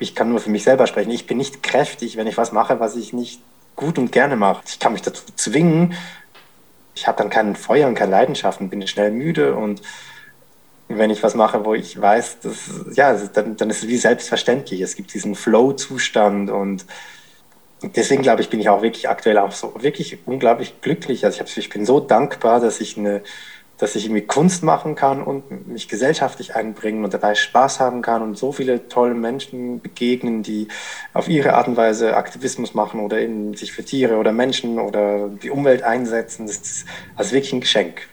ich kann nur für mich selber sprechen. Ich bin nicht kräftig, wenn ich was mache, was ich nicht gut und gerne mache. Ich kann mich dazu zwingen. Ich habe dann kein Feuer und keine Leidenschaft und bin schnell müde und wenn ich was mache, wo ich weiß, dass, ja, dann, dann ist es wie selbstverständlich. Es gibt diesen Flow-Zustand und deswegen glaube ich, bin ich auch wirklich aktuell auch so wirklich unglaublich glücklich. Also ich, hab, ich bin so dankbar, dass ich eine, dass ich irgendwie Kunst machen kann und mich gesellschaftlich einbringen und dabei Spaß haben kann und so viele tolle Menschen begegnen, die auf ihre Art und Weise Aktivismus machen oder eben sich für Tiere oder Menschen oder die Umwelt einsetzen. Das ist also wirklich ein Geschenk.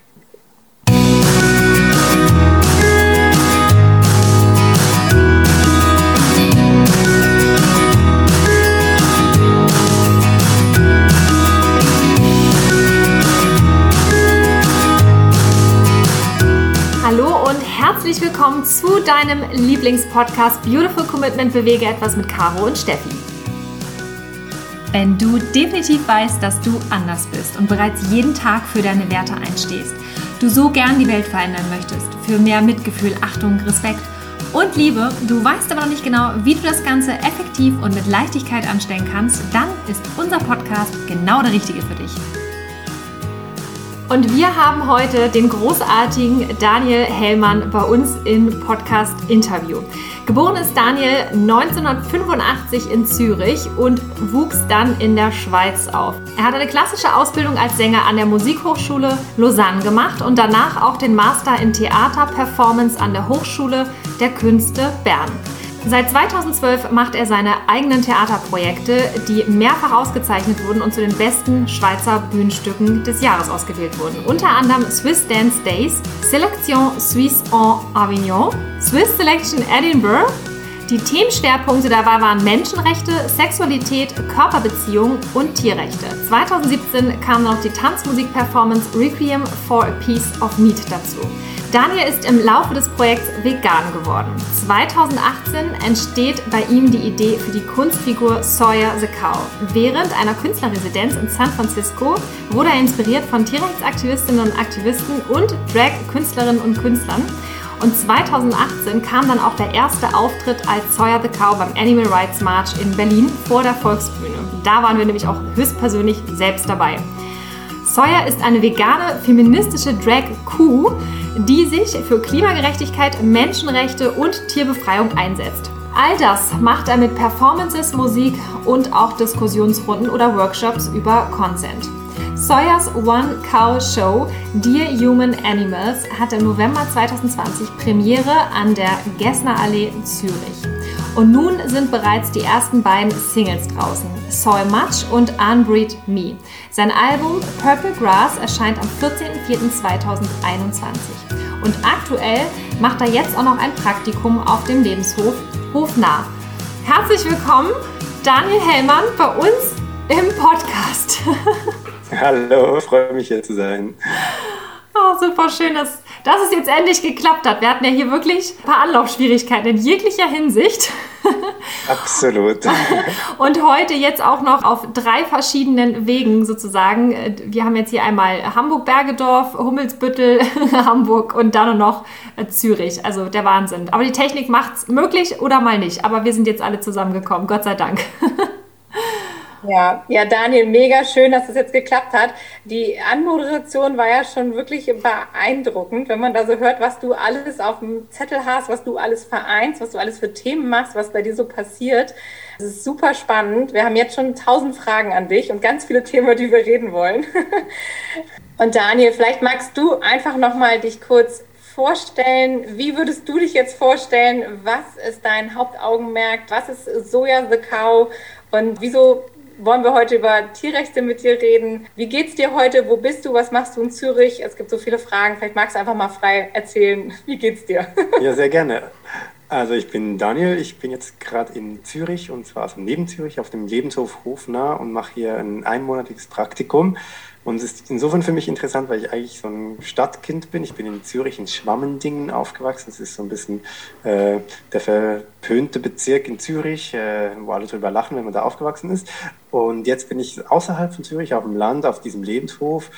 Herzlich willkommen zu deinem Lieblingspodcast Beautiful Commitment Bewege etwas mit Caro und Steffi. Wenn du definitiv weißt, dass du anders bist und bereits jeden Tag für deine Werte einstehst, du so gern die Welt verändern möchtest, für mehr Mitgefühl, Achtung, Respekt und Liebe, du weißt aber noch nicht genau, wie du das Ganze effektiv und mit Leichtigkeit anstellen kannst, dann ist unser Podcast genau der richtige für dich. Und wir haben heute den großartigen Daniel Hellmann bei uns im Podcast Interview. Geboren ist Daniel 1985 in Zürich und wuchs dann in der Schweiz auf. Er hat eine klassische Ausbildung als Sänger an der Musikhochschule Lausanne gemacht und danach auch den Master in Theater Performance an der Hochschule der Künste Bern. Seit 2012 macht er seine eigenen Theaterprojekte, die mehrfach ausgezeichnet wurden und zu den besten Schweizer Bühnenstücken des Jahres ausgewählt wurden. Unter anderem Swiss Dance Days, Selection Suisse en Avignon, Swiss Selection Edinburgh. Die Themenschwerpunkte dabei waren Menschenrechte, Sexualität, Körperbeziehungen und Tierrechte. 2017 kam noch die Tanzmusik-Performance Requiem for a Piece of Meat dazu. Daniel ist im Laufe des Projekts vegan geworden. 2018 entsteht bei ihm die Idee für die Kunstfigur Sawyer the Cow. Während einer Künstlerresidenz in San Francisco wurde er inspiriert von Tierrechtsaktivistinnen und Aktivisten und Drag-Künstlerinnen und Künstlern. Und 2018 kam dann auch der erste Auftritt als Sawyer the Cow beim Animal Rights March in Berlin vor der Volksbühne. Da waren wir nämlich auch höchstpersönlich selbst dabei. Sawyer ist eine vegane, feministische Drag-Kuh, die sich für Klimagerechtigkeit, Menschenrechte und Tierbefreiung einsetzt. All das macht er mit Performances, Musik und auch Diskussionsrunden oder Workshops über Consent. Sawyers One Cow Show Dear Human Animals hatte im November 2020 Premiere an der Gessner Allee Zürich. Und nun sind bereits die ersten beiden Singles draußen, Soy Much und Unbreed Me. Sein Album Purple Grass erscheint am 14.04.2021. Und aktuell macht er jetzt auch noch ein Praktikum auf dem Lebenshof Hofnah. Herzlich willkommen, Daniel Hellmann, bei uns im Podcast. Hallo, freue mich hier zu sein. Oh, super schön, dass, dass es jetzt endlich geklappt hat. Wir hatten ja hier wirklich ein paar Anlaufschwierigkeiten in jeglicher Hinsicht. Absolut. Und heute jetzt auch noch auf drei verschiedenen Wegen sozusagen. Wir haben jetzt hier einmal Hamburg-Bergedorf, Hummelsbüttel, Hamburg und dann noch Zürich. Also der Wahnsinn. Aber die Technik macht es möglich oder mal nicht. Aber wir sind jetzt alle zusammengekommen, Gott sei Dank. Ja, ja, Daniel, mega schön, dass es das jetzt geklappt hat. Die Anmoderation war ja schon wirklich beeindruckend, wenn man da so hört, was du alles auf dem Zettel hast, was du alles vereinst, was du alles für Themen machst, was bei dir so passiert. Das ist super spannend. Wir haben jetzt schon tausend Fragen an dich und ganz viele Themen, über die wir reden wollen. Und Daniel, vielleicht magst du einfach nochmal dich kurz vorstellen? Wie würdest du dich jetzt vorstellen? Was ist dein Hauptaugenmerk? Was ist Soja the Cow? Und wieso wollen wir heute über Tierrechte mit dir reden. Wie geht's dir heute? Wo bist du? Was machst du in Zürich? Es gibt so viele Fragen. Vielleicht magst du einfach mal frei erzählen. Wie geht's dir? Ja, sehr gerne. Also ich bin Daniel, ich bin jetzt gerade in Zürich und zwar also neben Zürich auf dem Lebenshof Hofnah und mache hier ein einmonatiges Praktikum. Und es ist insofern für mich interessant, weil ich eigentlich so ein Stadtkind bin. Ich bin in Zürich in Schwammendingen aufgewachsen. Das ist so ein bisschen äh, der verpönte Bezirk in Zürich, äh, wo alle drüber lachen, wenn man da aufgewachsen ist. Und jetzt bin ich außerhalb von Zürich auf dem Land, auf diesem Lebenshof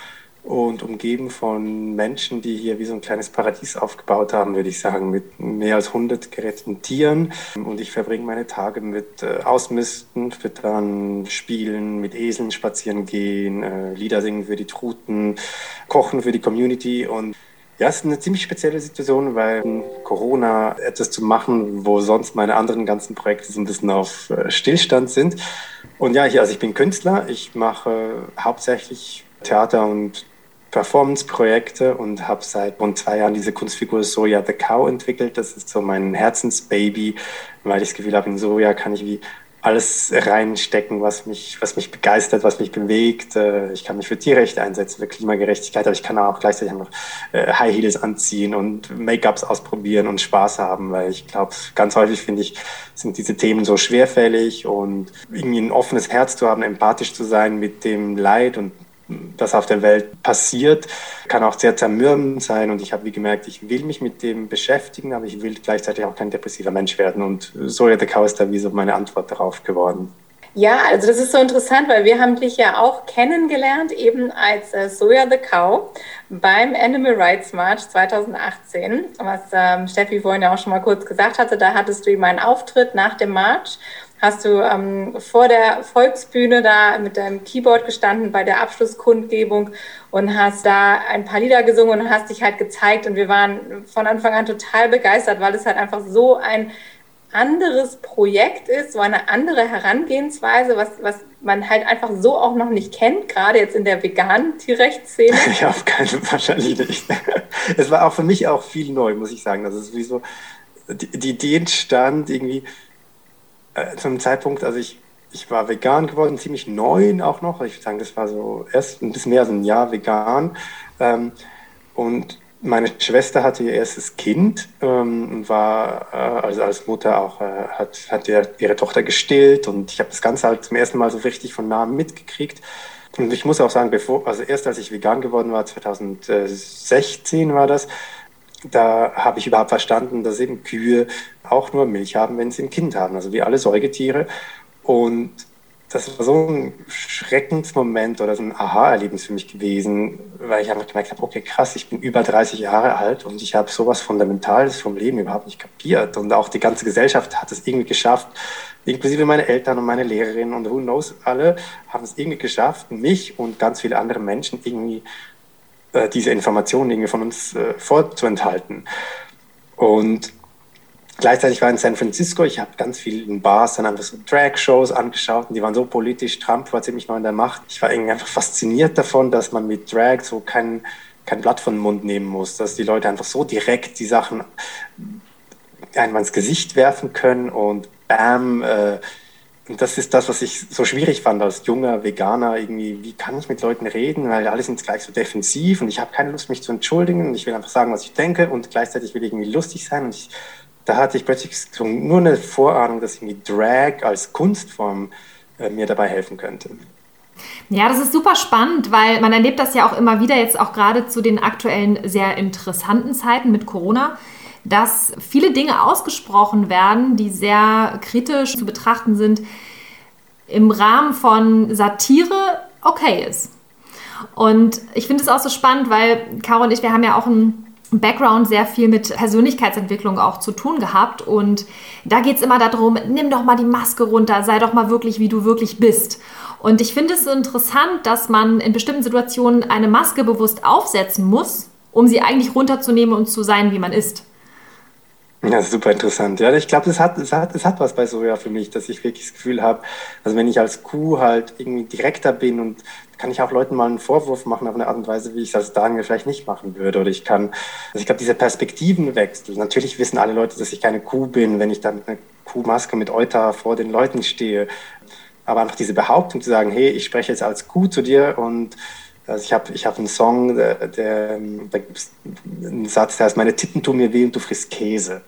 und umgeben von Menschen, die hier wie so ein kleines Paradies aufgebaut haben, würde ich sagen, mit mehr als 100 geretteten Tieren. Und ich verbringe meine Tage mit äh, Ausmisten, Füttern, Spielen, mit Eseln spazieren gehen, äh, Lieder singen für die Truten, kochen für die Community und ja, es ist eine ziemlich spezielle Situation, weil Corona etwas zu machen, wo sonst meine anderen ganzen Projekte so ein bisschen auf äh, Stillstand sind. Und ja, ich, also ich bin Künstler, ich mache hauptsächlich Theater und Performance-Projekte und habe seit rund zwei Jahren diese Kunstfigur Soja the Cow entwickelt. Das ist so mein Herzensbaby, weil ich das Gefühl habe, in Soja kann ich wie alles reinstecken, was mich, was mich begeistert, was mich bewegt. Äh, ich kann mich für Tierrechte einsetzen, für Klimagerechtigkeit, aber ich kann auch gleichzeitig noch äh, High Heels anziehen und Make-ups ausprobieren und Spaß haben, weil ich glaube, ganz häufig finde ich, sind diese Themen so schwerfällig und irgendwie ein offenes Herz zu haben, empathisch zu sein mit dem Leid und das auf der Welt passiert, kann auch sehr zermürbend sein. Und ich habe wie gemerkt, ich will mich mit dem beschäftigen, aber ich will gleichzeitig auch kein depressiver Mensch werden. Und Soja the Cow ist da wie so meine Antwort darauf geworden. Ja, also das ist so interessant, weil wir haben dich ja auch kennengelernt, eben als äh, Soja the Cow beim Animal Rights March 2018, was ähm, Steffi vorhin ja auch schon mal kurz gesagt hatte. Da hattest du eben einen Auftritt nach dem March hast du ähm, vor der Volksbühne da mit deinem Keyboard gestanden bei der Abschlusskundgebung und hast da ein paar Lieder gesungen und hast dich halt gezeigt. Und wir waren von Anfang an total begeistert, weil es halt einfach so ein anderes Projekt ist, so eine andere Herangehensweise, was, was man halt einfach so auch noch nicht kennt, gerade jetzt in der veganen Tierrechtsszene. Ja, auf keinen Fall wahrscheinlich nicht. Es war auch für mich auch viel neu, muss ich sagen. Das ist wie so, die, die Idee entstand irgendwie, äh, zum Zeitpunkt, also ich, ich war vegan geworden, ziemlich neun auch noch. Ich würde sagen, das war so erst ein bisschen mehr als ein Jahr vegan. Ähm, und meine Schwester hatte ihr erstes Kind ähm, und war äh, also als Mutter auch, äh, hat, hat ihr, ihre Tochter gestillt und ich habe das Ganze halt zum ersten Mal so richtig von nahem mitgekriegt. Und ich muss auch sagen, bevor, also erst als ich vegan geworden war, 2016 war das, da habe ich überhaupt verstanden, dass eben Kühe auch nur Milch haben, wenn sie ein Kind haben, also wie alle Säugetiere. Und das war so ein Schreckensmoment oder so ein Aha-Erlebnis für mich gewesen, weil ich einfach gemerkt habe, okay, krass, ich bin über 30 Jahre alt und ich habe sowas Fundamentales vom Leben überhaupt nicht kapiert. Und auch die ganze Gesellschaft hat es irgendwie geschafft, inklusive meine Eltern und meine Lehrerin und who knows, alle haben es irgendwie geschafft, mich und ganz viele andere Menschen irgendwie äh, diese Informationen irgendwie von uns äh, vorzuenthalten. Und gleichzeitig war ich in San Francisco, ich habe ganz viel in Bars dann einfach so Drag-Shows angeschaut und die waren so politisch, Trump war ziemlich neu in der Macht. Ich war irgendwie einfach fasziniert davon, dass man mit Drag so kein, kein Blatt von den Mund nehmen muss, dass die Leute einfach so direkt die Sachen einem ins Gesicht werfen können und bam, äh, und das ist das, was ich so schwierig fand als junger Veganer. Irgendwie, wie kann ich mit Leuten reden? Weil alle sind gleich so defensiv und ich habe keine Lust, mich zu entschuldigen. Und ich will einfach sagen, was ich denke und gleichzeitig will ich irgendwie lustig sein. Und ich, da hatte ich plötzlich nur eine Vorahnung, dass irgendwie Drag als Kunstform äh, mir dabei helfen könnte. Ja, das ist super spannend, weil man erlebt das ja auch immer wieder, jetzt auch gerade zu den aktuellen sehr interessanten Zeiten mit Corona dass viele Dinge ausgesprochen werden, die sehr kritisch zu betrachten sind, im Rahmen von Satire okay ist. Und ich finde es auch so spannend, weil Caro und ich, wir haben ja auch einen Background sehr viel mit Persönlichkeitsentwicklung auch zu tun gehabt. Und da geht es immer darum, nimm doch mal die Maske runter, sei doch mal wirklich, wie du wirklich bist. Und ich finde es interessant, dass man in bestimmten Situationen eine Maske bewusst aufsetzen muss, um sie eigentlich runterzunehmen und zu sein, wie man ist. Ja, super interessant. Ja, ich glaube, es hat, es, hat, es hat was bei Soja für mich, dass ich wirklich das Gefühl habe, also wenn ich als Kuh halt irgendwie direkter bin und kann ich auch Leuten mal einen Vorwurf machen auf eine Art und Weise, wie ich es als Daniel vielleicht nicht machen würde. Oder ich kann, also ich glaube, dieser Perspektivenwechsel. Natürlich wissen alle Leute, dass ich keine Kuh bin, wenn ich dann mit einer Kuhmaske mit Euter vor den Leuten stehe. Aber einfach diese Behauptung zu sagen, hey, ich spreche jetzt als Kuh zu dir und also ich habe ich hab einen Song, der, der, da gibt es einen Satz, der heißt, meine Titten tun mir weh und du frisst Käse.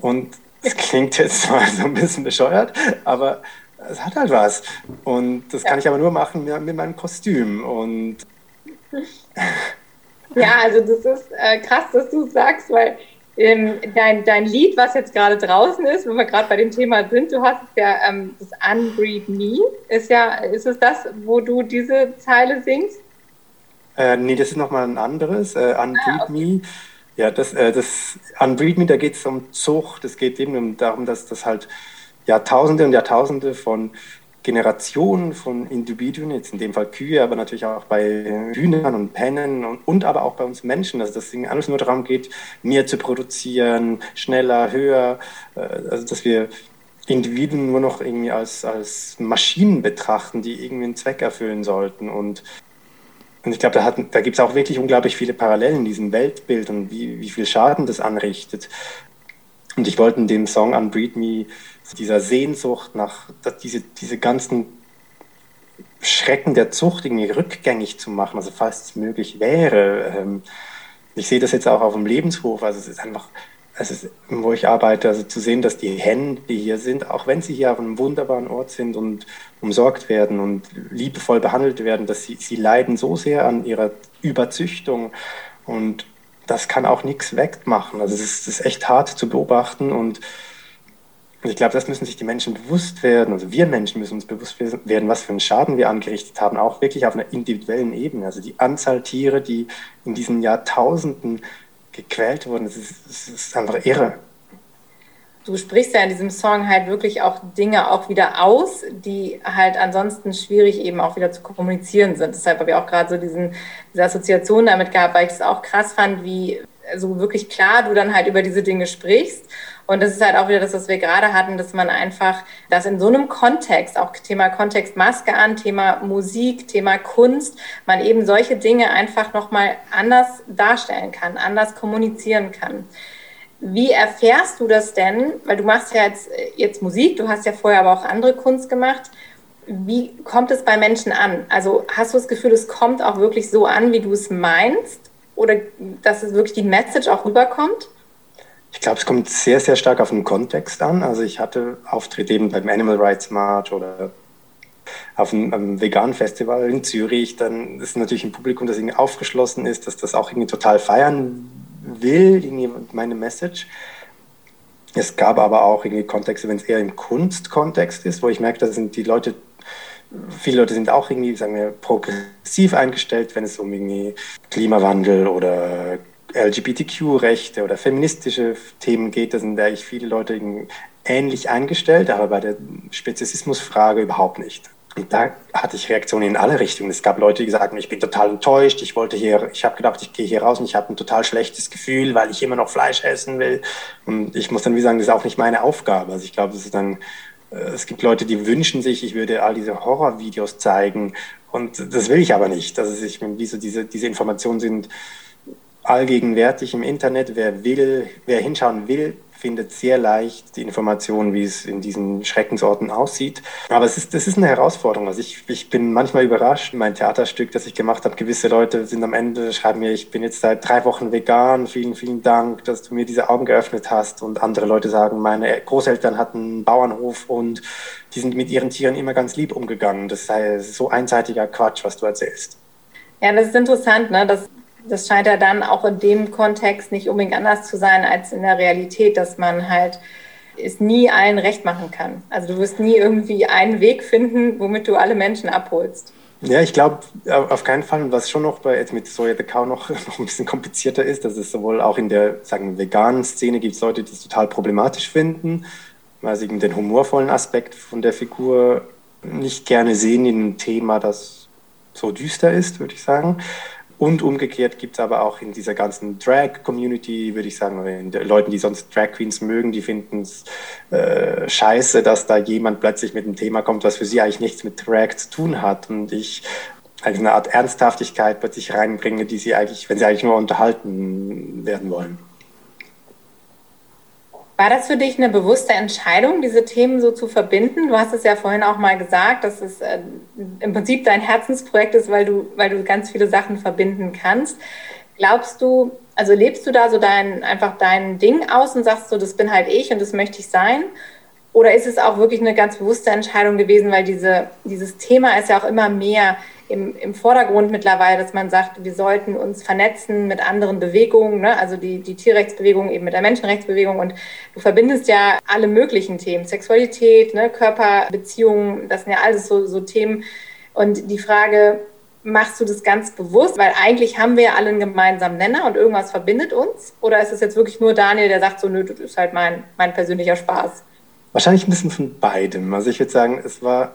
Und es klingt jetzt mal so ein bisschen bescheuert, aber es hat halt was. Und das kann ich aber nur machen mit, mit meinem Kostüm. Und ja, also das ist äh, krass, dass du sagst, weil ähm, dein, dein Lied, was jetzt gerade draußen ist, wenn wir gerade bei dem Thema sind, du hast ja ähm, das Unbreed Me, ist ja, ist es das, wo du diese Zeile singst? Äh, nee, das ist nochmal ein anderes, äh, Unbreed ah, okay. Me. Ja, das, äh, das Unbreed Me, da geht es um Zucht. Es geht eben darum, dass das halt Jahrtausende und Jahrtausende von Generationen von Individuen, jetzt in dem Fall Kühe, aber natürlich auch bei Hühnern und Pennen und, und aber auch bei uns Menschen, also dass es alles nur darum geht, mehr zu produzieren, schneller, höher, äh, also dass wir Individuen nur noch irgendwie als, als Maschinen betrachten, die irgendwie einen Zweck erfüllen sollten und und ich glaube, da, da gibt es auch wirklich unglaublich viele Parallelen in diesem Weltbild und wie, wie viel Schaden das anrichtet. Und ich wollte in dem Song Unbreed Me dieser Sehnsucht nach, diese, diese ganzen Schrecken der Zucht irgendwie rückgängig zu machen, also falls es möglich wäre. Ähm, ich sehe das jetzt auch auf dem Lebenshof, also es ist einfach, also wo ich arbeite, also zu sehen, dass die Hennen, die hier sind, auch wenn sie hier auf einem wunderbaren Ort sind und umsorgt werden und liebevoll behandelt werden, dass sie, sie leiden so sehr an ihrer Überzüchtung und das kann auch nichts wegmachen. Also es ist, ist echt hart zu beobachten und ich glaube, das müssen sich die Menschen bewusst werden. Also wir Menschen müssen uns bewusst werden, was für einen Schaden wir angerichtet haben, auch wirklich auf einer individuellen Ebene. Also die Anzahl Tiere, die in diesen Jahrtausenden gequält wurden, das ist, das ist einfach irre. Du sprichst ja in diesem Song halt wirklich auch Dinge auch wieder aus, die halt ansonsten schwierig eben auch wieder zu kommunizieren sind. Deshalb habe ich auch gerade so diesen, diese Assoziation damit gehabt, weil ich es auch krass fand, wie so wirklich klar du dann halt über diese Dinge sprichst und das ist halt auch wieder das, was wir gerade hatten, dass man einfach das in so einem Kontext, auch Thema Kontext Maske an, Thema Musik, Thema Kunst, man eben solche Dinge einfach nochmal anders darstellen kann, anders kommunizieren kann. Wie erfährst du das denn? Weil du machst ja jetzt, jetzt Musik, du hast ja vorher aber auch andere Kunst gemacht. Wie kommt es bei Menschen an? Also hast du das Gefühl, es kommt auch wirklich so an, wie du es meinst? Oder dass es wirklich die Message auch rüberkommt? Ich glaube, es kommt sehr, sehr stark auf den Kontext an. Also ich hatte Auftritte eben beim Animal Rights March oder auf einem, einem veganen Festival in Zürich. Dann ist natürlich ein Publikum, das irgendwie aufgeschlossen ist, dass das auch irgendwie total feiern will, irgendwie meine Message. Es gab aber auch irgendwie Kontexte, wenn es eher im Kunstkontext ist, wo ich merke, da sind die Leute viele Leute sind auch irgendwie, sagen wir, progressiv eingestellt, wenn es um irgendwie Klimawandel oder LGBTQ-Rechte oder feministische Themen geht, da sind eigentlich viele Leute ähnlich eingestellt, aber bei der Speziesismusfrage überhaupt nicht. Und da hatte ich Reaktionen in alle Richtungen. Es gab Leute, die sagten, ich bin total enttäuscht, ich wollte hier, ich habe gedacht, ich gehe hier raus und ich habe ein total schlechtes Gefühl, weil ich immer noch Fleisch essen will. Und ich muss dann wie sagen, das ist auch nicht meine Aufgabe. Also ich glaube, das ist dann, es gibt Leute, die wünschen sich, ich würde all diese Horrorvideos zeigen. Und das will ich aber nicht. Ist, ich bin, wie so diese, diese Informationen sind, allgegenwärtig im Internet. Wer will, wer hinschauen will, findet sehr leicht die Informationen, wie es in diesen Schreckensorten aussieht. Aber es ist, das ist eine Herausforderung. Also ich, ich bin manchmal überrascht. Mein Theaterstück, das ich gemacht habe, gewisse Leute sind am Ende, schreiben mir, ich bin jetzt seit drei Wochen vegan. Vielen, vielen Dank, dass du mir diese Augen geöffnet hast. Und andere Leute sagen, meine Großeltern hatten einen Bauernhof und die sind mit ihren Tieren immer ganz lieb umgegangen. Das sei so einseitiger Quatsch, was du erzählst. Ja, das ist interessant, ne? dass das scheint ja dann auch in dem Kontext nicht unbedingt anders zu sein als in der Realität, dass man halt es nie allen recht machen kann. Also du wirst nie irgendwie einen Weg finden, womit du alle Menschen abholst. Ja, ich glaube auf keinen Fall, was schon noch bei jetzt mit Soja the Cow noch, noch ein bisschen komplizierter ist, dass es sowohl auch in der sagen veganen Szene gibt es Leute, die es total problematisch finden, weil sie eben den humorvollen Aspekt von der Figur nicht gerne sehen in einem Thema, das so düster ist, würde ich sagen. Und umgekehrt gibt es aber auch in dieser ganzen Drag-Community, würde ich sagen, in den Leuten, die sonst Drag Queens mögen, die finden es äh, scheiße, dass da jemand plötzlich mit einem Thema kommt, was für sie eigentlich nichts mit Drag zu tun hat. Und ich eine Art Ernsthaftigkeit plötzlich reinbringe, die sie eigentlich, wenn sie eigentlich nur unterhalten werden wollen. War das für dich eine bewusste Entscheidung, diese Themen so zu verbinden? Du hast es ja vorhin auch mal gesagt, dass es äh, im Prinzip dein Herzensprojekt ist, weil du, weil du ganz viele Sachen verbinden kannst. Glaubst du, also lebst du da so dein, einfach dein Ding aus und sagst so, das bin halt ich und das möchte ich sein? Oder ist es auch wirklich eine ganz bewusste Entscheidung gewesen, weil diese, dieses Thema ist ja auch immer mehr im, im Vordergrund mittlerweile, dass man sagt, wir sollten uns vernetzen mit anderen Bewegungen, ne? also die, die Tierrechtsbewegung eben mit der Menschenrechtsbewegung und du verbindest ja alle möglichen Themen, Sexualität, ne? Körperbeziehungen, das sind ja alles so, so Themen und die Frage, machst du das ganz bewusst? Weil eigentlich haben wir ja alle einen gemeinsamen Nenner und irgendwas verbindet uns. Oder ist es jetzt wirklich nur Daniel, der sagt so, nö, das ist halt mein, mein persönlicher Spaß? Wahrscheinlich ein bisschen von beidem. Also ich würde sagen, es war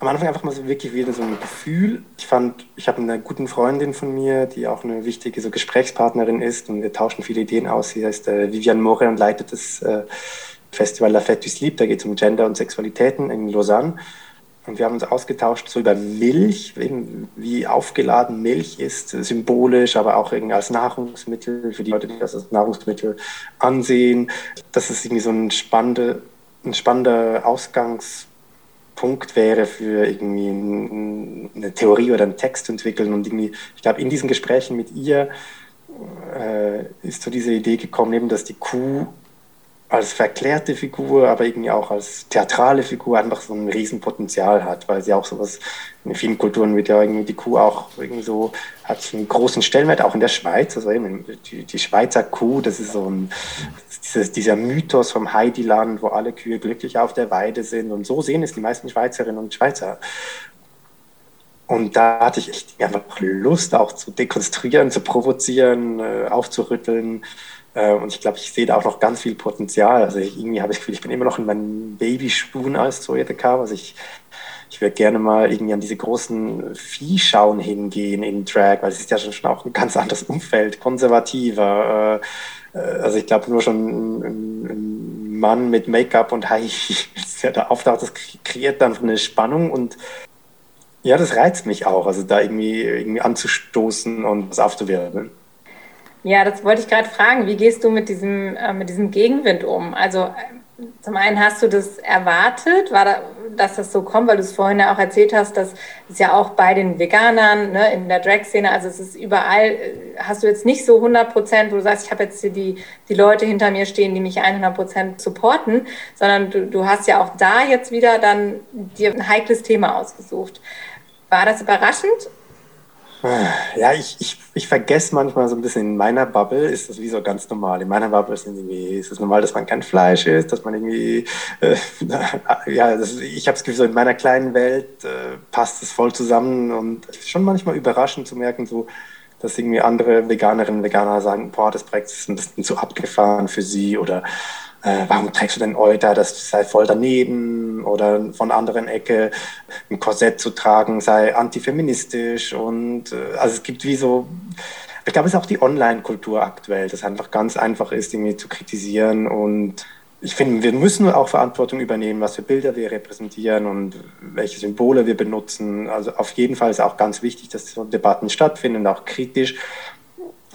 am Anfang einfach mal so wirklich wieder so ein Gefühl. Ich fand, ich habe eine gute Freundin von mir, die auch eine wichtige so Gesprächspartnerin ist und wir tauschen viele Ideen aus. Sie heißt äh, Viviane More und leitet das äh, Festival La Fête du Sleep. Da geht es um Gender und Sexualitäten in Lausanne. Und wir haben uns ausgetauscht so über Milch, wie aufgeladen Milch ist, symbolisch, aber auch als Nahrungsmittel für die Leute, die das als Nahrungsmittel ansehen. Das ist irgendwie so ein, spannende, ein spannender Ausgangspunkt wäre für irgendwie eine Theorie oder einen Text zu entwickeln. Und irgendwie, ich glaube, in diesen Gesprächen mit ihr äh, ist so diese Idee gekommen, eben, dass die Kuh als verklärte Figur, aber irgendwie auch als theatrale Figur einfach so ein Riesenpotenzial hat, weil sie auch sowas, in vielen Kulturen wird ja irgendwie die Kuh auch irgendwie so, hat einen großen Stellenwert, auch in der Schweiz, also eben die, die Schweizer Kuh, das ist so ein, dieses, dieser Mythos vom Heidiland, wo alle Kühe glücklich auf der Weide sind. Und so sehen es die meisten Schweizerinnen und Schweizer. Und da hatte ich echt einfach Lust auch zu dekonstruieren, zu provozieren, äh, aufzurütteln, und ich glaube, ich sehe da auch noch ganz viel Potenzial. Also ich, irgendwie habe ich das Gefühl, ich bin immer noch in meinen Babyschuhen als Zoetica. Also ich, ich würde gerne mal irgendwie an diese großen Viehschauen hingehen in Drag, weil es ist ja schon auch ein ganz anderes Umfeld, konservativer. Äh, äh, also ich glaube nur schon ein, Mann mit Make-up und High Heels, da auftaucht, das kreiert dann eine Spannung und ja, das reizt mich auch, also da irgendwie, irgendwie anzustoßen und was aufzuwirbeln. Ja, das wollte ich gerade fragen. Wie gehst du mit diesem, äh, mit diesem Gegenwind um? Also äh, zum einen hast du das erwartet, war da, dass das so kommt, weil du es vorhin ja auch erzählt hast, dass es ja auch bei den Veganern ne, in der Drag-Szene, also es ist überall, äh, hast du jetzt nicht so 100 Prozent, wo du sagst, ich habe jetzt hier die, die Leute hinter mir stehen, die mich 100 Prozent supporten, sondern du, du hast ja auch da jetzt wieder dann dir ein heikles Thema ausgesucht. War das überraschend ja, ich, ich, ich vergesse manchmal so ein bisschen, in meiner Bubble ist das wie so ganz normal. In meiner Bubble ist, irgendwie, ist es normal, dass man kein Fleisch isst, dass man irgendwie, äh, ja, das, ich habe das Gefühl, so in meiner kleinen Welt äh, passt es voll zusammen und es ist schon manchmal überraschend zu merken, so, dass irgendwie andere Veganerinnen und Veganer sagen, boah, das Projekt ist ein bisschen zu abgefahren für sie oder äh, warum trägst du denn Euter, das sei voll daneben oder von anderen Ecke ein Korsett zu tragen sei antifeministisch und äh, also es gibt wie so, ich glaube, es ist auch die Online-Kultur aktuell, dass einfach ganz einfach ist, irgendwie zu kritisieren und ich finde, wir müssen auch Verantwortung übernehmen, was für Bilder wir repräsentieren und welche Symbole wir benutzen. Also auf jeden Fall ist auch ganz wichtig, dass so Debatten stattfinden, auch kritisch.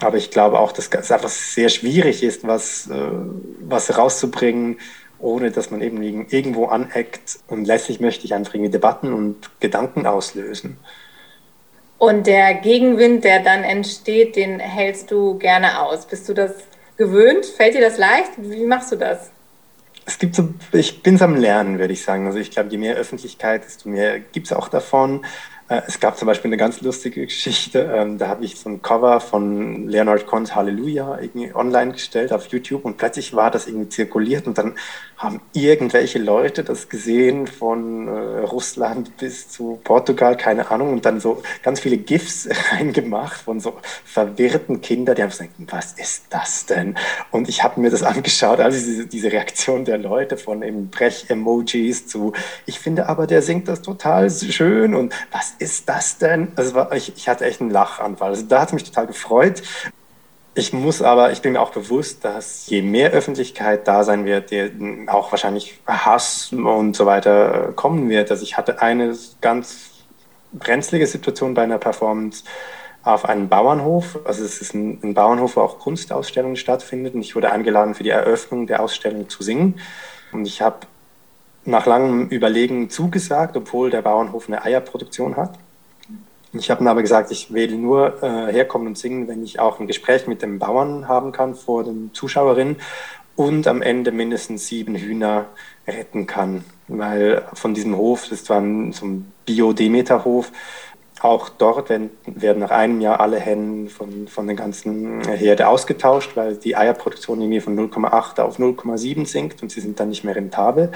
Aber ich glaube auch, dass es einfach sehr schwierig ist, was, äh, was rauszubringen, ohne dass man eben irgendwo aneckt. Und letztlich möchte ich einfach irgendwie Debatten und Gedanken auslösen. Und der Gegenwind, der dann entsteht, den hältst du gerne aus. Bist du das gewöhnt? Fällt dir das leicht? Wie machst du das? Es gibt so, ich bin es am Lernen, würde ich sagen. Also ich glaube, je mehr Öffentlichkeit, desto mehr gibt es auch davon. Äh, es gab zum Beispiel eine ganz lustige Geschichte. Ähm, da habe ich so ein Cover von Leonard Cohns Halleluja irgendwie online gestellt auf YouTube und plötzlich war das irgendwie zirkuliert und dann haben irgendwelche Leute das gesehen von äh, Russland bis zu Portugal, keine Ahnung, und dann so ganz viele GIFs reingemacht von so verwirrten Kindern, die haben gesagt, was ist das denn? Und ich habe mir das angeschaut, also diese, diese Reaktion der Leute von eben Brech-Emojis zu, ich finde aber, der singt das total schön und was ist das denn? Also ich, ich hatte echt einen Lachanfall. Also da hat es mich total gefreut. Ich muss aber, ich bin mir auch bewusst, dass je mehr Öffentlichkeit da sein wird, auch wahrscheinlich Hass und so weiter kommen wird. Also ich hatte eine ganz brenzlige Situation bei einer Performance auf einem Bauernhof. Also es ist ein, ein Bauernhof, wo auch Kunstausstellungen stattfinden. Ich wurde eingeladen, für die Eröffnung der Ausstellung zu singen. Und ich habe nach langem Überlegen zugesagt, obwohl der Bauernhof eine Eierproduktion hat. Ich habe mir aber gesagt, ich will nur äh, herkommen und singen, wenn ich auch ein Gespräch mit dem Bauern haben kann vor den Zuschauerinnen und am Ende mindestens sieben Hühner retten kann. Weil von diesem Hof, das war ein, so ein Bio-Demeter-Hof, auch dort werden, werden, nach einem Jahr alle Hennen von, von der ganzen Herde ausgetauscht, weil die Eierproduktion irgendwie von 0,8 auf 0,7 sinkt und sie sind dann nicht mehr rentabel.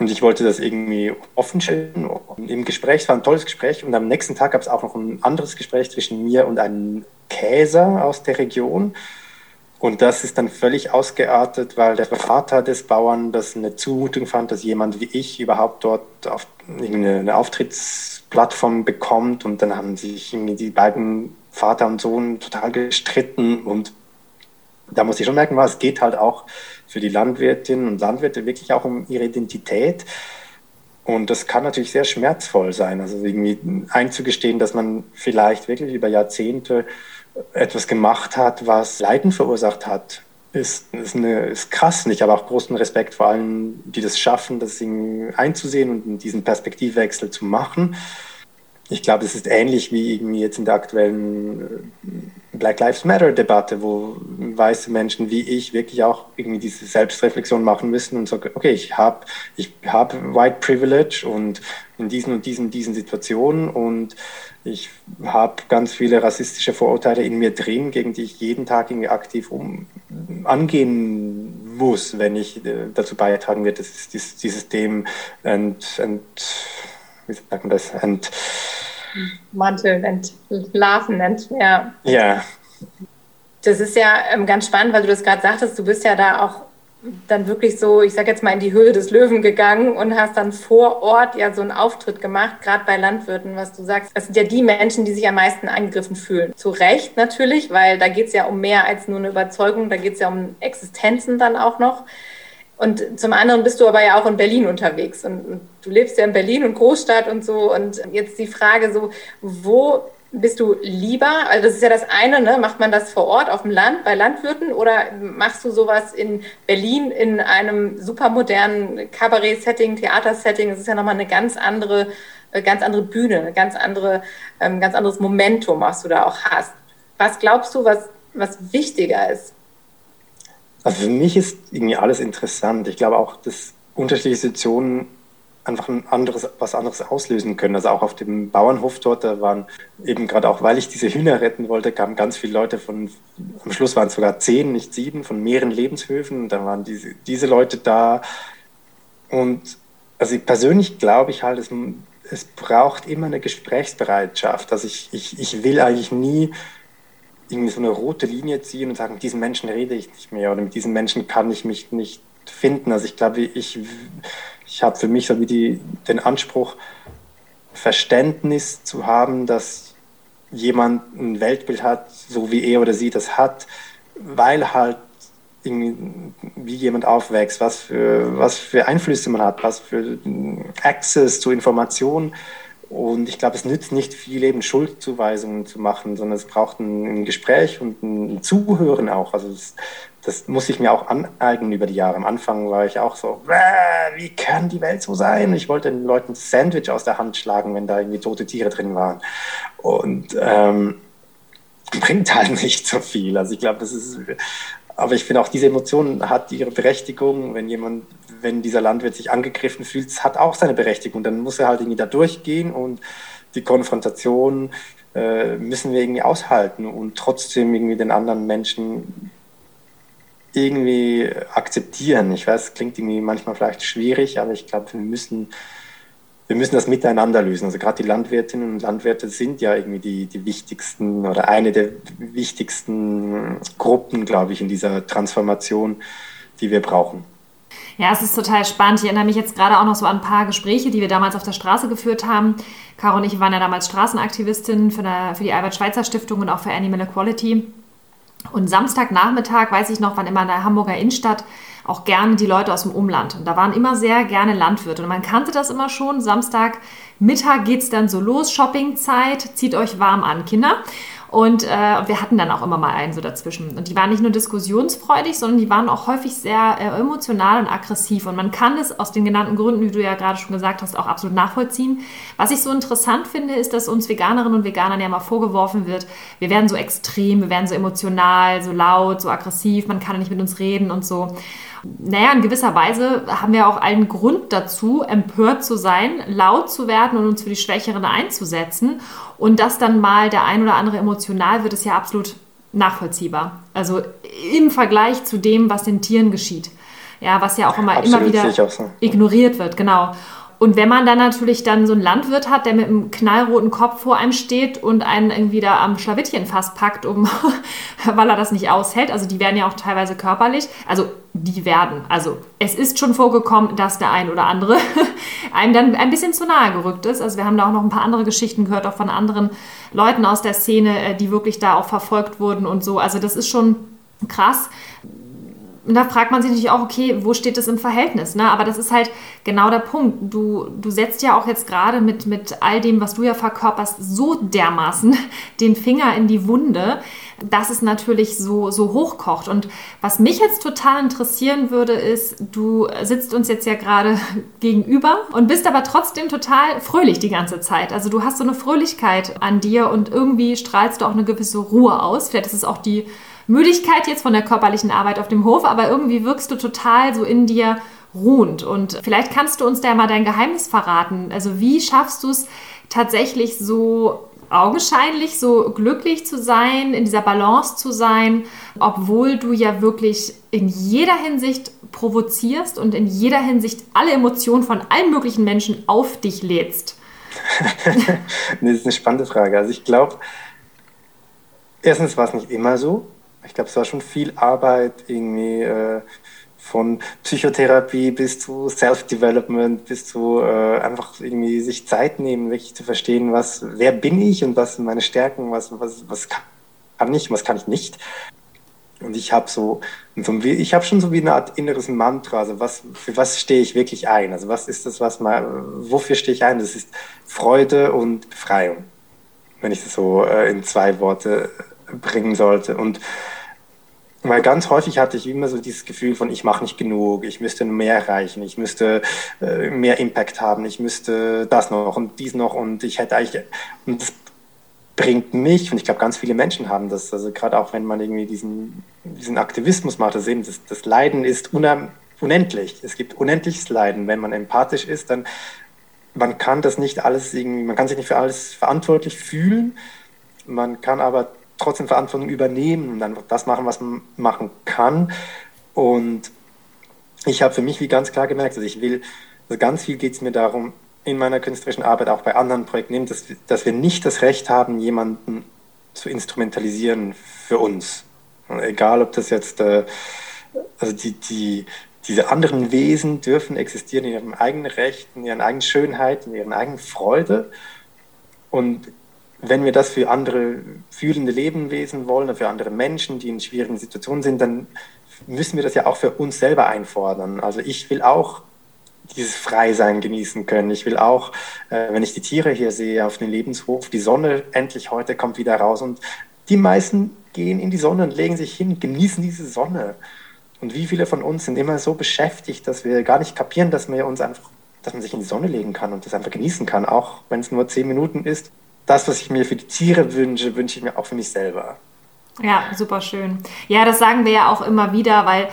Und ich wollte das irgendwie offen stellen im Gespräch. Es war ein tolles Gespräch. Und am nächsten Tag gab es auch noch ein anderes Gespräch zwischen mir und einem Käser aus der Region. Und das ist dann völlig ausgeartet, weil der Vater des Bauern das eine Zumutung fand, dass jemand wie ich überhaupt dort auf eine Auftrittsplattform bekommt. Und dann haben sich die beiden Vater und Sohn total gestritten. Und da muss ich schon merken, es geht halt auch für die Landwirtinnen und Landwirte wirklich auch um ihre Identität. Und das kann natürlich sehr schmerzvoll sein. Also irgendwie einzugestehen, dass man vielleicht wirklich über Jahrzehnte etwas gemacht hat, was Leiden verursacht hat, ist, ist, eine, ist krass. Und ich habe auch großen Respekt vor allen, die das schaffen, das einzusehen und diesen Perspektivwechsel zu machen. Ich glaube, es ist ähnlich wie irgendwie jetzt in der aktuellen äh, Black Lives Matter Debatte, wo weiße Menschen wie ich wirklich auch irgendwie diese Selbstreflexion machen müssen und sagen, okay, ich habe ich hab White Privilege und in diesen und diesen diesen Situationen und ich habe ganz viele rassistische Vorurteile in mir drin, gegen die ich jeden Tag irgendwie aktiv um, angehen muss, wenn ich äh, dazu beitragen werde, dass dieses System ent, ent, wie sagt man das, ent, Mantel, entlarven nennt, ja. Ja. Das ist ja ähm, ganz spannend, weil du das gerade sagtest, du bist ja da auch dann wirklich so, ich sag jetzt mal, in die Höhle des Löwen gegangen und hast dann vor Ort ja so einen Auftritt gemacht, gerade bei Landwirten, was du sagst. Das sind ja die Menschen, die sich am meisten angegriffen fühlen. Zu Recht natürlich, weil da geht es ja um mehr als nur eine Überzeugung, da geht es ja um Existenzen dann auch noch. Und zum anderen bist du aber ja auch in Berlin unterwegs und du lebst ja in Berlin und Großstadt und so. Und jetzt die Frage so, wo bist du lieber, also das ist ja das eine, ne? macht man das vor Ort auf dem Land bei Landwirten oder machst du sowas in Berlin in einem supermodernen Kabarett-Setting, Theater-Setting? Das ist ja nochmal eine ganz andere, äh, ganz andere Bühne, ein ganz, andere, ähm, ganz anderes Momentum, was du da auch hast. Was glaubst du, was, was wichtiger ist? Also für mich ist irgendwie alles interessant. Ich glaube auch, dass unterschiedliche Situationen einfach ein anderes, was anderes auslösen können. Also auch auf dem Bauernhof dort, da waren eben gerade auch, weil ich diese Hühner retten wollte, kamen ganz viele Leute von, am Schluss waren es sogar zehn, nicht sieben, von mehreren Lebenshöfen. Und dann waren diese, diese Leute da. Und also persönlich glaube ich halt, es, es braucht immer eine Gesprächsbereitschaft. Also ich, ich, ich will eigentlich nie irgendwie so eine rote Linie ziehen und sagen, mit diesen Menschen rede ich nicht mehr oder mit diesen Menschen kann ich mich nicht finden. Also ich glaube, ich, ich habe für mich so wie die, den Anspruch, Verständnis zu haben, dass jemand ein Weltbild hat, so wie er oder sie das hat, weil halt wie jemand aufwächst, was für, was für Einflüsse man hat, was für Access zu Informationen und ich glaube, es nützt nicht viel, eben Schuldzuweisungen zu machen, sondern es braucht ein, ein Gespräch und ein Zuhören auch. Also das, das, muss ich mir auch aneignen über die Jahre. Am Anfang war ich auch so, wie kann die Welt so sein? Ich wollte den Leuten das Sandwich aus der Hand schlagen, wenn da irgendwie tote Tiere drin waren. Und ähm, bringt halt nicht so viel. Also ich glaube, das ist aber ich finde auch diese Emotion hat ihre Berechtigung. Wenn jemand, wenn dieser Landwirt sich angegriffen fühlt, hat auch seine Berechtigung. Dann muss er halt irgendwie da durchgehen und die Konfrontation äh, müssen wir irgendwie aushalten und trotzdem irgendwie den anderen Menschen irgendwie akzeptieren. Ich weiß, es klingt irgendwie manchmal vielleicht schwierig, aber ich glaube, wir müssen wir müssen das miteinander lösen. Also gerade die Landwirtinnen und Landwirte sind ja irgendwie die, die wichtigsten oder eine der wichtigsten Gruppen, glaube ich, in dieser Transformation, die wir brauchen. Ja, es ist total spannend. Ich erinnere mich jetzt gerade auch noch so an ein paar Gespräche, die wir damals auf der Straße geführt haben. Caro und ich waren ja damals Straßenaktivistin für, die Albert-Schweitzer-Stiftung und auch für Animal Equality. Und Samstagnachmittag, weiß ich noch, wann immer in der Hamburger Innenstadt auch gerne die Leute aus dem Umland. Und da waren immer sehr gerne Landwirte. Und man kannte das immer schon. Samstag Mittag geht es dann so los, Shoppingzeit, zieht euch warm an, Kinder. Und äh, wir hatten dann auch immer mal einen so dazwischen. Und die waren nicht nur diskussionsfreudig, sondern die waren auch häufig sehr äh, emotional und aggressiv. Und man kann es aus den genannten Gründen, wie du ja gerade schon gesagt hast, auch absolut nachvollziehen. Was ich so interessant finde, ist, dass uns Veganerinnen und Veganern ja mal vorgeworfen wird, wir werden so extrem, wir werden so emotional, so laut, so aggressiv, man kann nicht mit uns reden und so. Naja, in gewisser Weise haben wir auch einen Grund dazu, empört zu sein, laut zu werden und uns für die Schwächeren einzusetzen. Und dass dann mal der ein oder andere emotional wird, ist ja absolut nachvollziehbar. Also im Vergleich zu dem, was den Tieren geschieht. Ja, was ja auch immer, Absolut, immer wieder so. ignoriert wird, genau. Und wenn man dann natürlich dann so einen Landwirt hat, der mit einem knallroten Kopf vor einem steht und einen irgendwie da am Schlawittchen fast packt, um, weil er das nicht aushält, also die werden ja auch teilweise körperlich, also die werden, also es ist schon vorgekommen, dass der ein oder andere einem dann ein bisschen zu nahe gerückt ist. Also wir haben da auch noch ein paar andere Geschichten gehört, auch von anderen Leuten aus der Szene, äh, die wirklich da auch verfolgt wurden und so. Also das ist schon krass da fragt man sich natürlich auch, okay, wo steht das im Verhältnis? Ne? Aber das ist halt genau der Punkt. Du, du setzt ja auch jetzt gerade mit, mit all dem, was du ja verkörperst, so dermaßen den Finger in die Wunde, dass es natürlich so, so hochkocht. Und was mich jetzt total interessieren würde, ist, du sitzt uns jetzt ja gerade gegenüber und bist aber trotzdem total fröhlich die ganze Zeit. Also du hast so eine Fröhlichkeit an dir und irgendwie strahlst du auch eine gewisse Ruhe aus. Vielleicht ist es auch die Müdigkeit jetzt von der körperlichen Arbeit auf dem Hof, aber irgendwie wirkst du total so in dir ruhend. Und vielleicht kannst du uns da mal dein Geheimnis verraten. Also wie schaffst du es tatsächlich so augenscheinlich so glücklich zu sein, in dieser Balance zu sein, obwohl du ja wirklich in jeder Hinsicht provozierst und in jeder Hinsicht alle Emotionen von allen möglichen Menschen auf dich lädst? das ist eine spannende Frage. Also ich glaube, erstens war es nicht immer so ich glaube, es war schon viel Arbeit irgendwie äh, von Psychotherapie bis zu Self-Development, bis zu äh, einfach irgendwie sich Zeit nehmen, wirklich zu verstehen, was, wer bin ich und was sind meine Stärken, was, was, was kann ich, was kann ich nicht. Und ich habe so, ich habe schon so wie eine Art inneres Mantra, also was, für was stehe ich wirklich ein? Also was ist das, was mal, wofür stehe ich ein? Das ist Freude und Befreiung, wenn ich das so äh, in zwei Worte bringen sollte. Und weil ganz häufig hatte ich immer so dieses Gefühl von, ich mache nicht genug, ich müsste mehr erreichen, ich müsste äh, mehr Impact haben, ich müsste das noch und dies noch und ich hätte eigentlich, und das bringt mich, und ich glaube, ganz viele Menschen haben das, also gerade auch wenn man irgendwie diesen, diesen Aktivismus macht, das, eben, das, das Leiden ist unendlich. Es gibt unendliches Leiden. Wenn man empathisch ist, dann man kann das nicht alles irgendwie, man kann sich nicht für alles verantwortlich fühlen, man kann aber trotzdem Verantwortung übernehmen und einfach das machen, was man machen kann. Und ich habe für mich wie ganz klar gemerkt, dass ich will, also ganz viel geht es mir darum, in meiner künstlerischen Arbeit, auch bei anderen Projekten, dass, dass wir nicht das Recht haben, jemanden zu instrumentalisieren für uns. Egal, ob das jetzt, äh, also die, die, diese anderen Wesen dürfen existieren in ihrem eigenen Recht, in ihrer eigenen Schönheit, in ihrer eigenen Freude. Und wenn wir das für andere fühlende Lebewesen wollen, für andere Menschen, die in schwierigen Situationen sind, dann müssen wir das ja auch für uns selber einfordern. Also ich will auch dieses Freisein genießen können. Ich will auch, äh, wenn ich die Tiere hier sehe auf dem Lebenshof, die Sonne endlich heute kommt wieder raus und die meisten gehen in die Sonne und legen sich hin, genießen diese Sonne. Und wie viele von uns sind immer so beschäftigt, dass wir gar nicht kapieren, dass wir uns einfach, dass man sich in die Sonne legen kann und das einfach genießen kann, auch wenn es nur zehn Minuten ist das, was ich mir für die Tiere wünsche, wünsche ich mir auch für mich selber. Ja, super schön. Ja, das sagen wir ja auch immer wieder, weil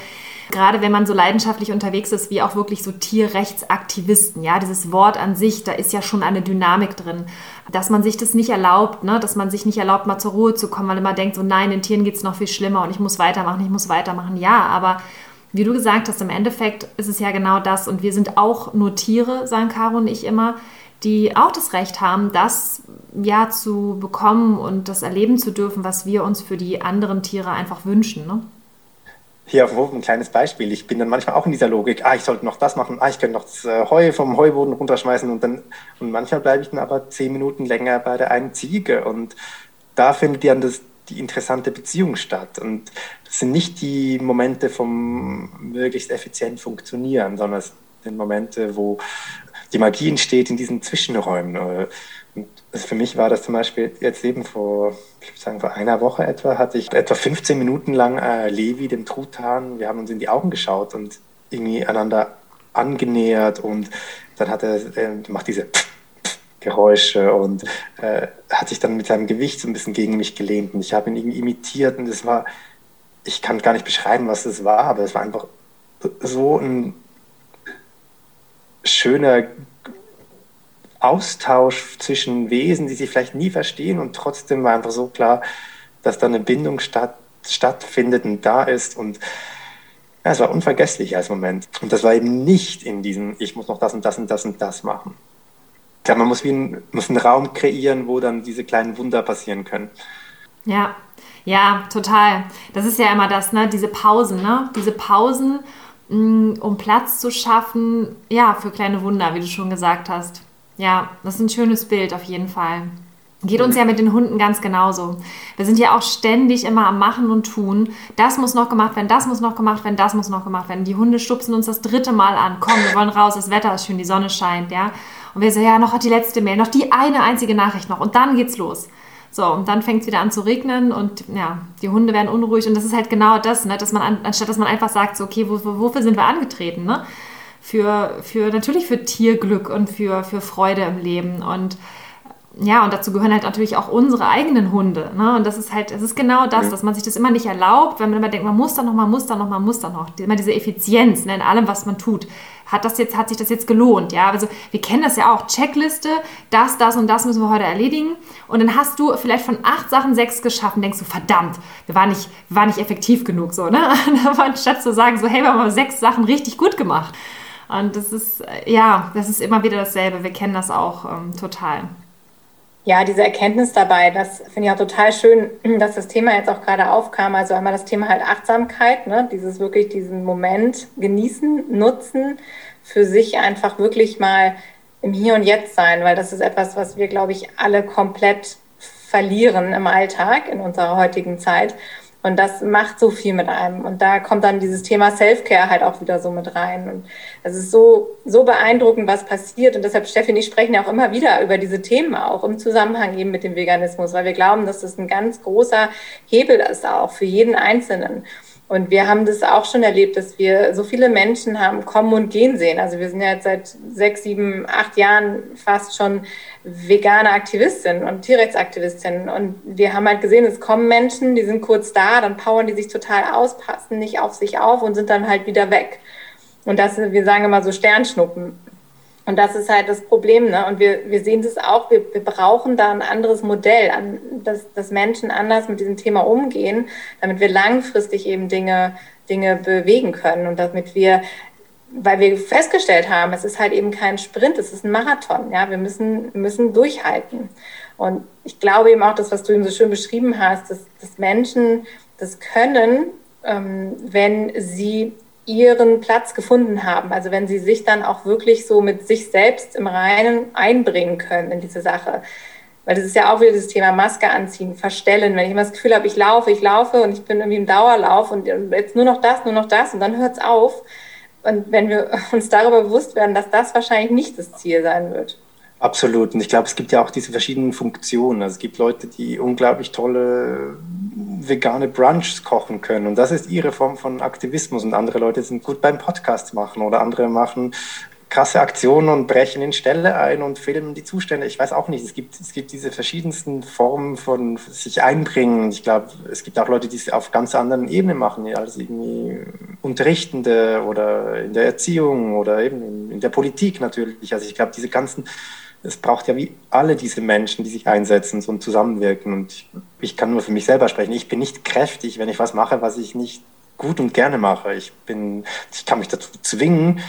gerade wenn man so leidenschaftlich unterwegs ist, wie auch wirklich so Tierrechtsaktivisten, ja, dieses Wort an sich, da ist ja schon eine Dynamik drin, dass man sich das nicht erlaubt, ne, dass man sich nicht erlaubt, mal zur Ruhe zu kommen, weil man denkt, so nein, den Tieren geht es noch viel schlimmer und ich muss weitermachen, ich muss weitermachen. Ja, aber wie du gesagt hast, im Endeffekt ist es ja genau das und wir sind auch nur Tiere, sagen Caro und ich immer die auch das Recht haben, das ja zu bekommen und das erleben zu dürfen, was wir uns für die anderen Tiere einfach wünschen. Ne? Hier Hof ein kleines Beispiel. Ich bin dann manchmal auch in dieser Logik, ah, ich sollte noch das machen, ah, ich könnte noch das äh, Heu vom Heuboden runterschmeißen und dann, und manchmal bleibe ich dann aber zehn Minuten länger bei der einen Ziege und da findet dann das, die interessante Beziehung statt. Und das sind nicht die Momente vom möglichst effizient funktionieren, sondern es sind Momente, wo die Magie entsteht in diesen Zwischenräumen. Äh, und für mich war das zum Beispiel jetzt eben vor, ich würde sagen, vor einer Woche etwa, hatte ich etwa 15 Minuten lang äh, Levi, dem Truthahn, wir haben uns in die Augen geschaut und irgendwie einander angenähert und dann hat er, äh, macht diese Geräusche und äh, hat sich dann mit seinem Gewicht so ein bisschen gegen mich gelehnt und ich habe ihn irgendwie imitiert und es war, ich kann gar nicht beschreiben, was es war, aber es war einfach so ein schöner Austausch zwischen Wesen, die sich vielleicht nie verstehen und trotzdem war einfach so klar, dass da eine Bindung statt, stattfindet und da ist. Und ja, es war unvergesslich als Moment. Und das war eben nicht in diesem, ich muss noch das und das und das und das machen. Glaube, man muss, wie ein, muss einen Raum kreieren, wo dann diese kleinen Wunder passieren können. Ja, ja, total. Das ist ja immer das, ne? Diese Pausen, ne? Diese Pausen, um Platz zu schaffen, ja, für kleine Wunder, wie du schon gesagt hast. Ja, das ist ein schönes Bild auf jeden Fall. Geht uns ja mit den Hunden ganz genauso. Wir sind ja auch ständig immer am Machen und Tun. Das muss noch gemacht werden, das muss noch gemacht werden, das muss noch gemacht werden. Die Hunde stupsen uns das dritte Mal an. Komm, wir wollen raus, das Wetter ist schön, die Sonne scheint, ja. Und wir so, ja, noch die letzte Mail, noch die eine einzige Nachricht noch und dann geht's los. So, und dann fängt es wieder an zu regnen und ja, die Hunde werden unruhig und das ist halt genau das, ne, dass man, an, anstatt dass man einfach sagt, so, okay, wo, wofür sind wir angetreten, ne? Für, für, natürlich für Tierglück und für, für Freude im Leben und ja, und dazu gehören halt natürlich auch unsere eigenen Hunde. Ne? Und das ist halt, es ist genau das, dass man sich das immer nicht erlaubt, wenn man immer denkt, man muss da noch, man muss da noch, man muss da noch. Immer diese Effizienz ne, in allem, was man tut. Hat das jetzt, hat sich das jetzt gelohnt? Ja, also wir kennen das ja auch. Checkliste, das, das und das müssen wir heute erledigen. Und dann hast du vielleicht von acht Sachen sechs geschaffen, denkst du, verdammt, wir waren nicht, wir waren nicht effektiv genug, so, ne? Anstatt zu sagen, so, hey, wir haben sechs Sachen richtig gut gemacht. Und das ist, ja, das ist immer wieder dasselbe. Wir kennen das auch ähm, total. Ja, diese Erkenntnis dabei, das finde ich auch total schön, dass das Thema jetzt auch gerade aufkam. Also einmal das Thema halt Achtsamkeit, ne? dieses wirklich diesen Moment genießen, nutzen, für sich einfach wirklich mal im Hier und Jetzt sein, weil das ist etwas, was wir, glaube ich, alle komplett verlieren im Alltag in unserer heutigen Zeit. Und das macht so viel mit einem. Und da kommt dann dieses Thema Self-Care halt auch wieder so mit rein. Und es ist so, so beeindruckend, was passiert. Und deshalb, Steffi und ich sprechen ja auch immer wieder über diese Themen auch im Zusammenhang eben mit dem Veganismus, weil wir glauben, dass das ein ganz großer Hebel ist auch für jeden Einzelnen. Und wir haben das auch schon erlebt, dass wir so viele Menschen haben kommen und gehen sehen. Also wir sind ja jetzt seit sechs, sieben, acht Jahren fast schon vegane Aktivistin und Tierrechtsaktivistin. Und wir haben halt gesehen, es kommen Menschen, die sind kurz da, dann powern die sich total aus, passen nicht auf sich auf und sind dann halt wieder weg. Und das, wir sagen immer so Sternschnuppen. Und das ist halt das Problem. Ne? Und wir, wir sehen das auch, wir, wir brauchen da ein anderes Modell, an, dass, dass Menschen anders mit diesem Thema umgehen, damit wir langfristig eben Dinge, Dinge bewegen können und damit wir, weil wir festgestellt haben, es ist halt eben kein Sprint, es ist ein Marathon. Ja? Wir müssen, müssen durchhalten. Und ich glaube eben auch, das, was du eben so schön beschrieben hast, dass, dass Menschen das können, ähm, wenn sie ihren Platz gefunden haben. Also wenn sie sich dann auch wirklich so mit sich selbst im Reinen einbringen können in diese Sache. Weil das ist ja auch wieder das Thema Maske anziehen, verstellen. Wenn ich immer das Gefühl habe, ich laufe, ich laufe und ich bin irgendwie im Dauerlauf und jetzt nur noch das, nur noch das und dann hört es auf. Und wenn wir uns darüber bewusst werden, dass das wahrscheinlich nicht das Ziel sein wird. Absolut. Und ich glaube, es gibt ja auch diese verschiedenen Funktionen. Also es gibt Leute, die unglaublich tolle vegane Brunchs kochen können. Und das ist ihre Form von Aktivismus. Und andere Leute sind gut beim Podcast machen oder andere machen krasse Aktionen und brechen in Ställe ein und filmen die Zustände. Ich weiß auch nicht. Es gibt, es gibt diese verschiedensten Formen von sich einbringen. Ich glaube, es gibt auch Leute, die es auf ganz anderen Ebenen machen, als irgendwie Unterrichtende oder in der Erziehung oder eben in der Politik natürlich. Also ich glaube, diese ganzen es braucht ja wie alle diese Menschen, die sich einsetzen und zusammenwirken. Und ich, ich, kann nur für mich selber sprechen. Ich bin nicht kräftig, wenn ich was mache, was ich nicht gut und gerne mache. Ich bin, ich kann mich dazu zwingen,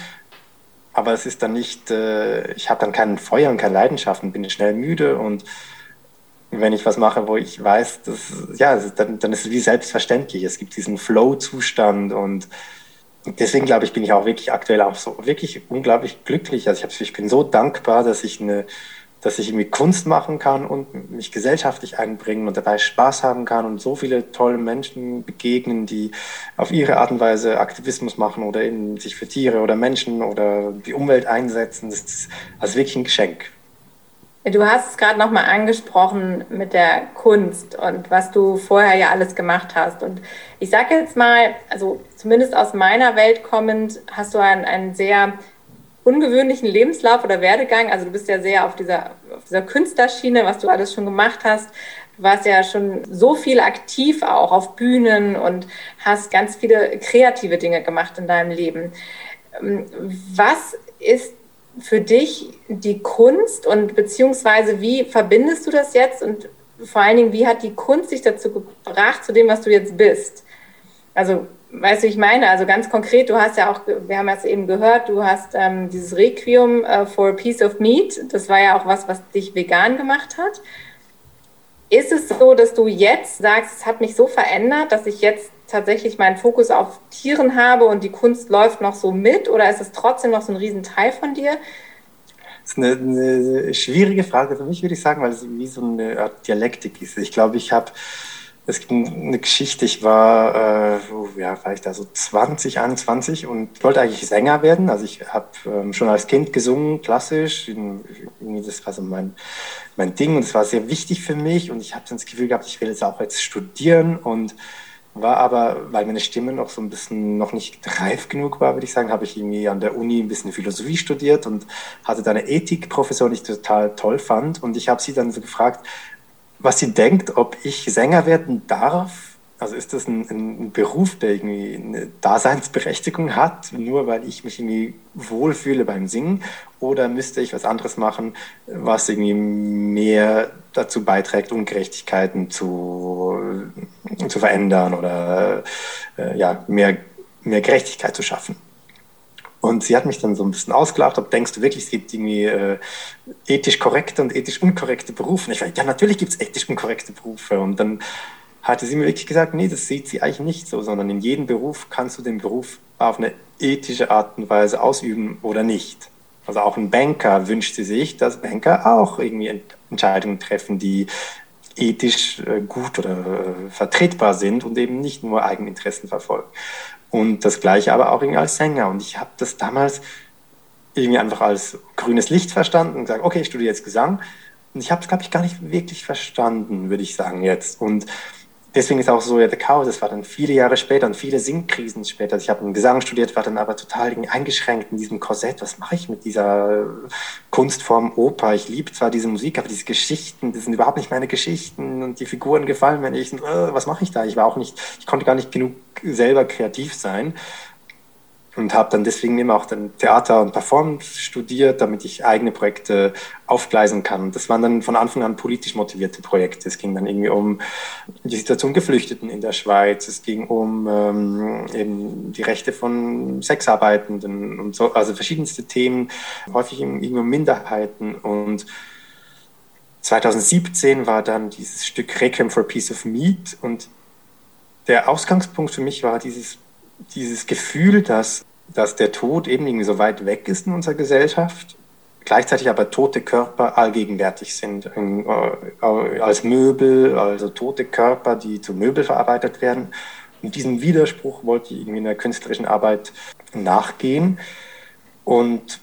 aber es ist dann nicht, äh, ich habe dann kein Feuer und keine Leidenschaft und bin schnell müde und wenn ich was mache, wo ich weiß, dass, ja, dann, dann ist es wie selbstverständlich. Es gibt diesen Flow-Zustand und deswegen glaube ich, bin ich auch wirklich aktuell auch so wirklich unglaublich glücklich. Also ich, hab, ich bin so dankbar, dass ich eine, dass ich irgendwie Kunst machen kann und mich gesellschaftlich einbringen und dabei Spaß haben kann und so viele tolle Menschen begegnen, die auf ihre Art und Weise Aktivismus machen oder eben sich für Tiere oder Menschen oder die Umwelt einsetzen. Das ist also wirklich ein Geschenk. Du hast es gerade nochmal angesprochen mit der Kunst und was du vorher ja alles gemacht hast. Und ich sage jetzt mal, also zumindest aus meiner Welt kommend, hast du einen, einen sehr ungewöhnlichen Lebenslauf oder Werdegang. Also du bist ja sehr auf dieser, auf dieser Künstlerschiene, was du alles schon gemacht hast. Du warst ja schon so viel aktiv auch auf Bühnen und hast ganz viele kreative Dinge gemacht in deinem Leben. Ähm, was ist für dich die Kunst und beziehungsweise wie verbindest du das jetzt und vor allen Dingen, wie hat die Kunst dich dazu gebracht, zu dem, was du jetzt bist? Also weißt du, ich meine, also ganz konkret, du hast ja auch, wir haben es eben gehört, du hast ähm, dieses Requiem uh, for a Piece of Meat, das war ja auch was, was dich vegan gemacht hat. Ist es so, dass du jetzt sagst, es hat mich so verändert, dass ich jetzt tatsächlich meinen Fokus auf Tieren habe und die Kunst läuft noch so mit oder ist es trotzdem noch so ein Riesenteil von dir? Das ist eine, eine schwierige Frage für mich, würde ich sagen, weil es wie so eine Art Dialektik ist. Ich glaube, ich habe es gibt eine Geschichte, ich war, äh, ja, war ich da so 20, 21 und wollte eigentlich Sänger werden. Also ich habe ähm, schon als Kind gesungen, klassisch. Das war so mein, mein Ding und es war sehr wichtig für mich und ich habe dann das Gefühl gehabt, ich will jetzt auch jetzt studieren und war aber, weil meine Stimme noch so ein bisschen noch nicht reif genug war, würde ich sagen, habe ich irgendwie an der Uni ein bisschen Philosophie studiert und hatte da eine Ethikprofessorin, die ich total toll fand und ich habe sie dann so gefragt, was sie denkt, ob ich Sänger werden darf. Also ist das ein, ein, Beruf, der irgendwie eine Daseinsberechtigung hat, nur weil ich mich irgendwie wohlfühle beim Singen? Oder müsste ich was anderes machen, was irgendwie mehr dazu beiträgt, Ungerechtigkeiten zu, zu verändern oder äh, ja, mehr, mehr Gerechtigkeit zu schaffen? Und sie hat mich dann so ein bisschen ausgelacht, ob denkst du wirklich, es gibt irgendwie äh, ethisch korrekte und ethisch unkorrekte Berufe? Und ich war, ja, natürlich gibt es ethisch unkorrekte Berufe. Und dann hatte sie mir wirklich gesagt, nee, das sieht sie eigentlich nicht so, sondern in jedem Beruf kannst du den Beruf auf eine ethische Art und Weise ausüben oder nicht. Also auch ein Banker wünscht sie sich, dass Banker auch irgendwie Entscheidungen treffen, die ethisch äh, gut oder äh, vertretbar sind und eben nicht nur Eigeninteressen verfolgen. Und das gleiche aber auch irgendwie als Sänger. Und ich habe das damals irgendwie einfach als grünes Licht verstanden und gesagt, okay, ich studiere jetzt Gesang. Und ich habe es, glaube ich, gar nicht wirklich verstanden, würde ich sagen jetzt. Und deswegen ist auch so ja, The Cow, das war dann viele Jahre später und viele Singkrisen später. Also ich habe Gesang studiert, war dann aber total eingeschränkt in diesem Korsett. Was mache ich mit dieser Kunstform Oper? Ich liebe zwar diese Musik, aber diese Geschichten, das sind überhaupt nicht meine Geschichten und die Figuren gefallen mir nicht. Und, äh, was mache ich da? Ich war auch nicht, ich konnte gar nicht genug selber kreativ sein und habe dann deswegen immer auch dann Theater und Performance studiert, damit ich eigene Projekte aufgleisen kann. Das waren dann von Anfang an politisch motivierte Projekte. Es ging dann irgendwie um die Situation Geflüchteten in der Schweiz. Es ging um ähm, eben die Rechte von Sexarbeitenden und so, also verschiedenste Themen, häufig irgendwie um Minderheiten und 2017 war dann dieses Stück Requiem for a Piece of Meat und der Ausgangspunkt für mich war dieses dieses Gefühl, dass dass der Tod eben irgendwie so weit weg ist in unserer Gesellschaft, gleichzeitig aber tote Körper allgegenwärtig sind, äh, als Möbel, also tote Körper, die zu Möbel verarbeitet werden. Und diesem Widerspruch wollte ich irgendwie in der künstlerischen Arbeit nachgehen und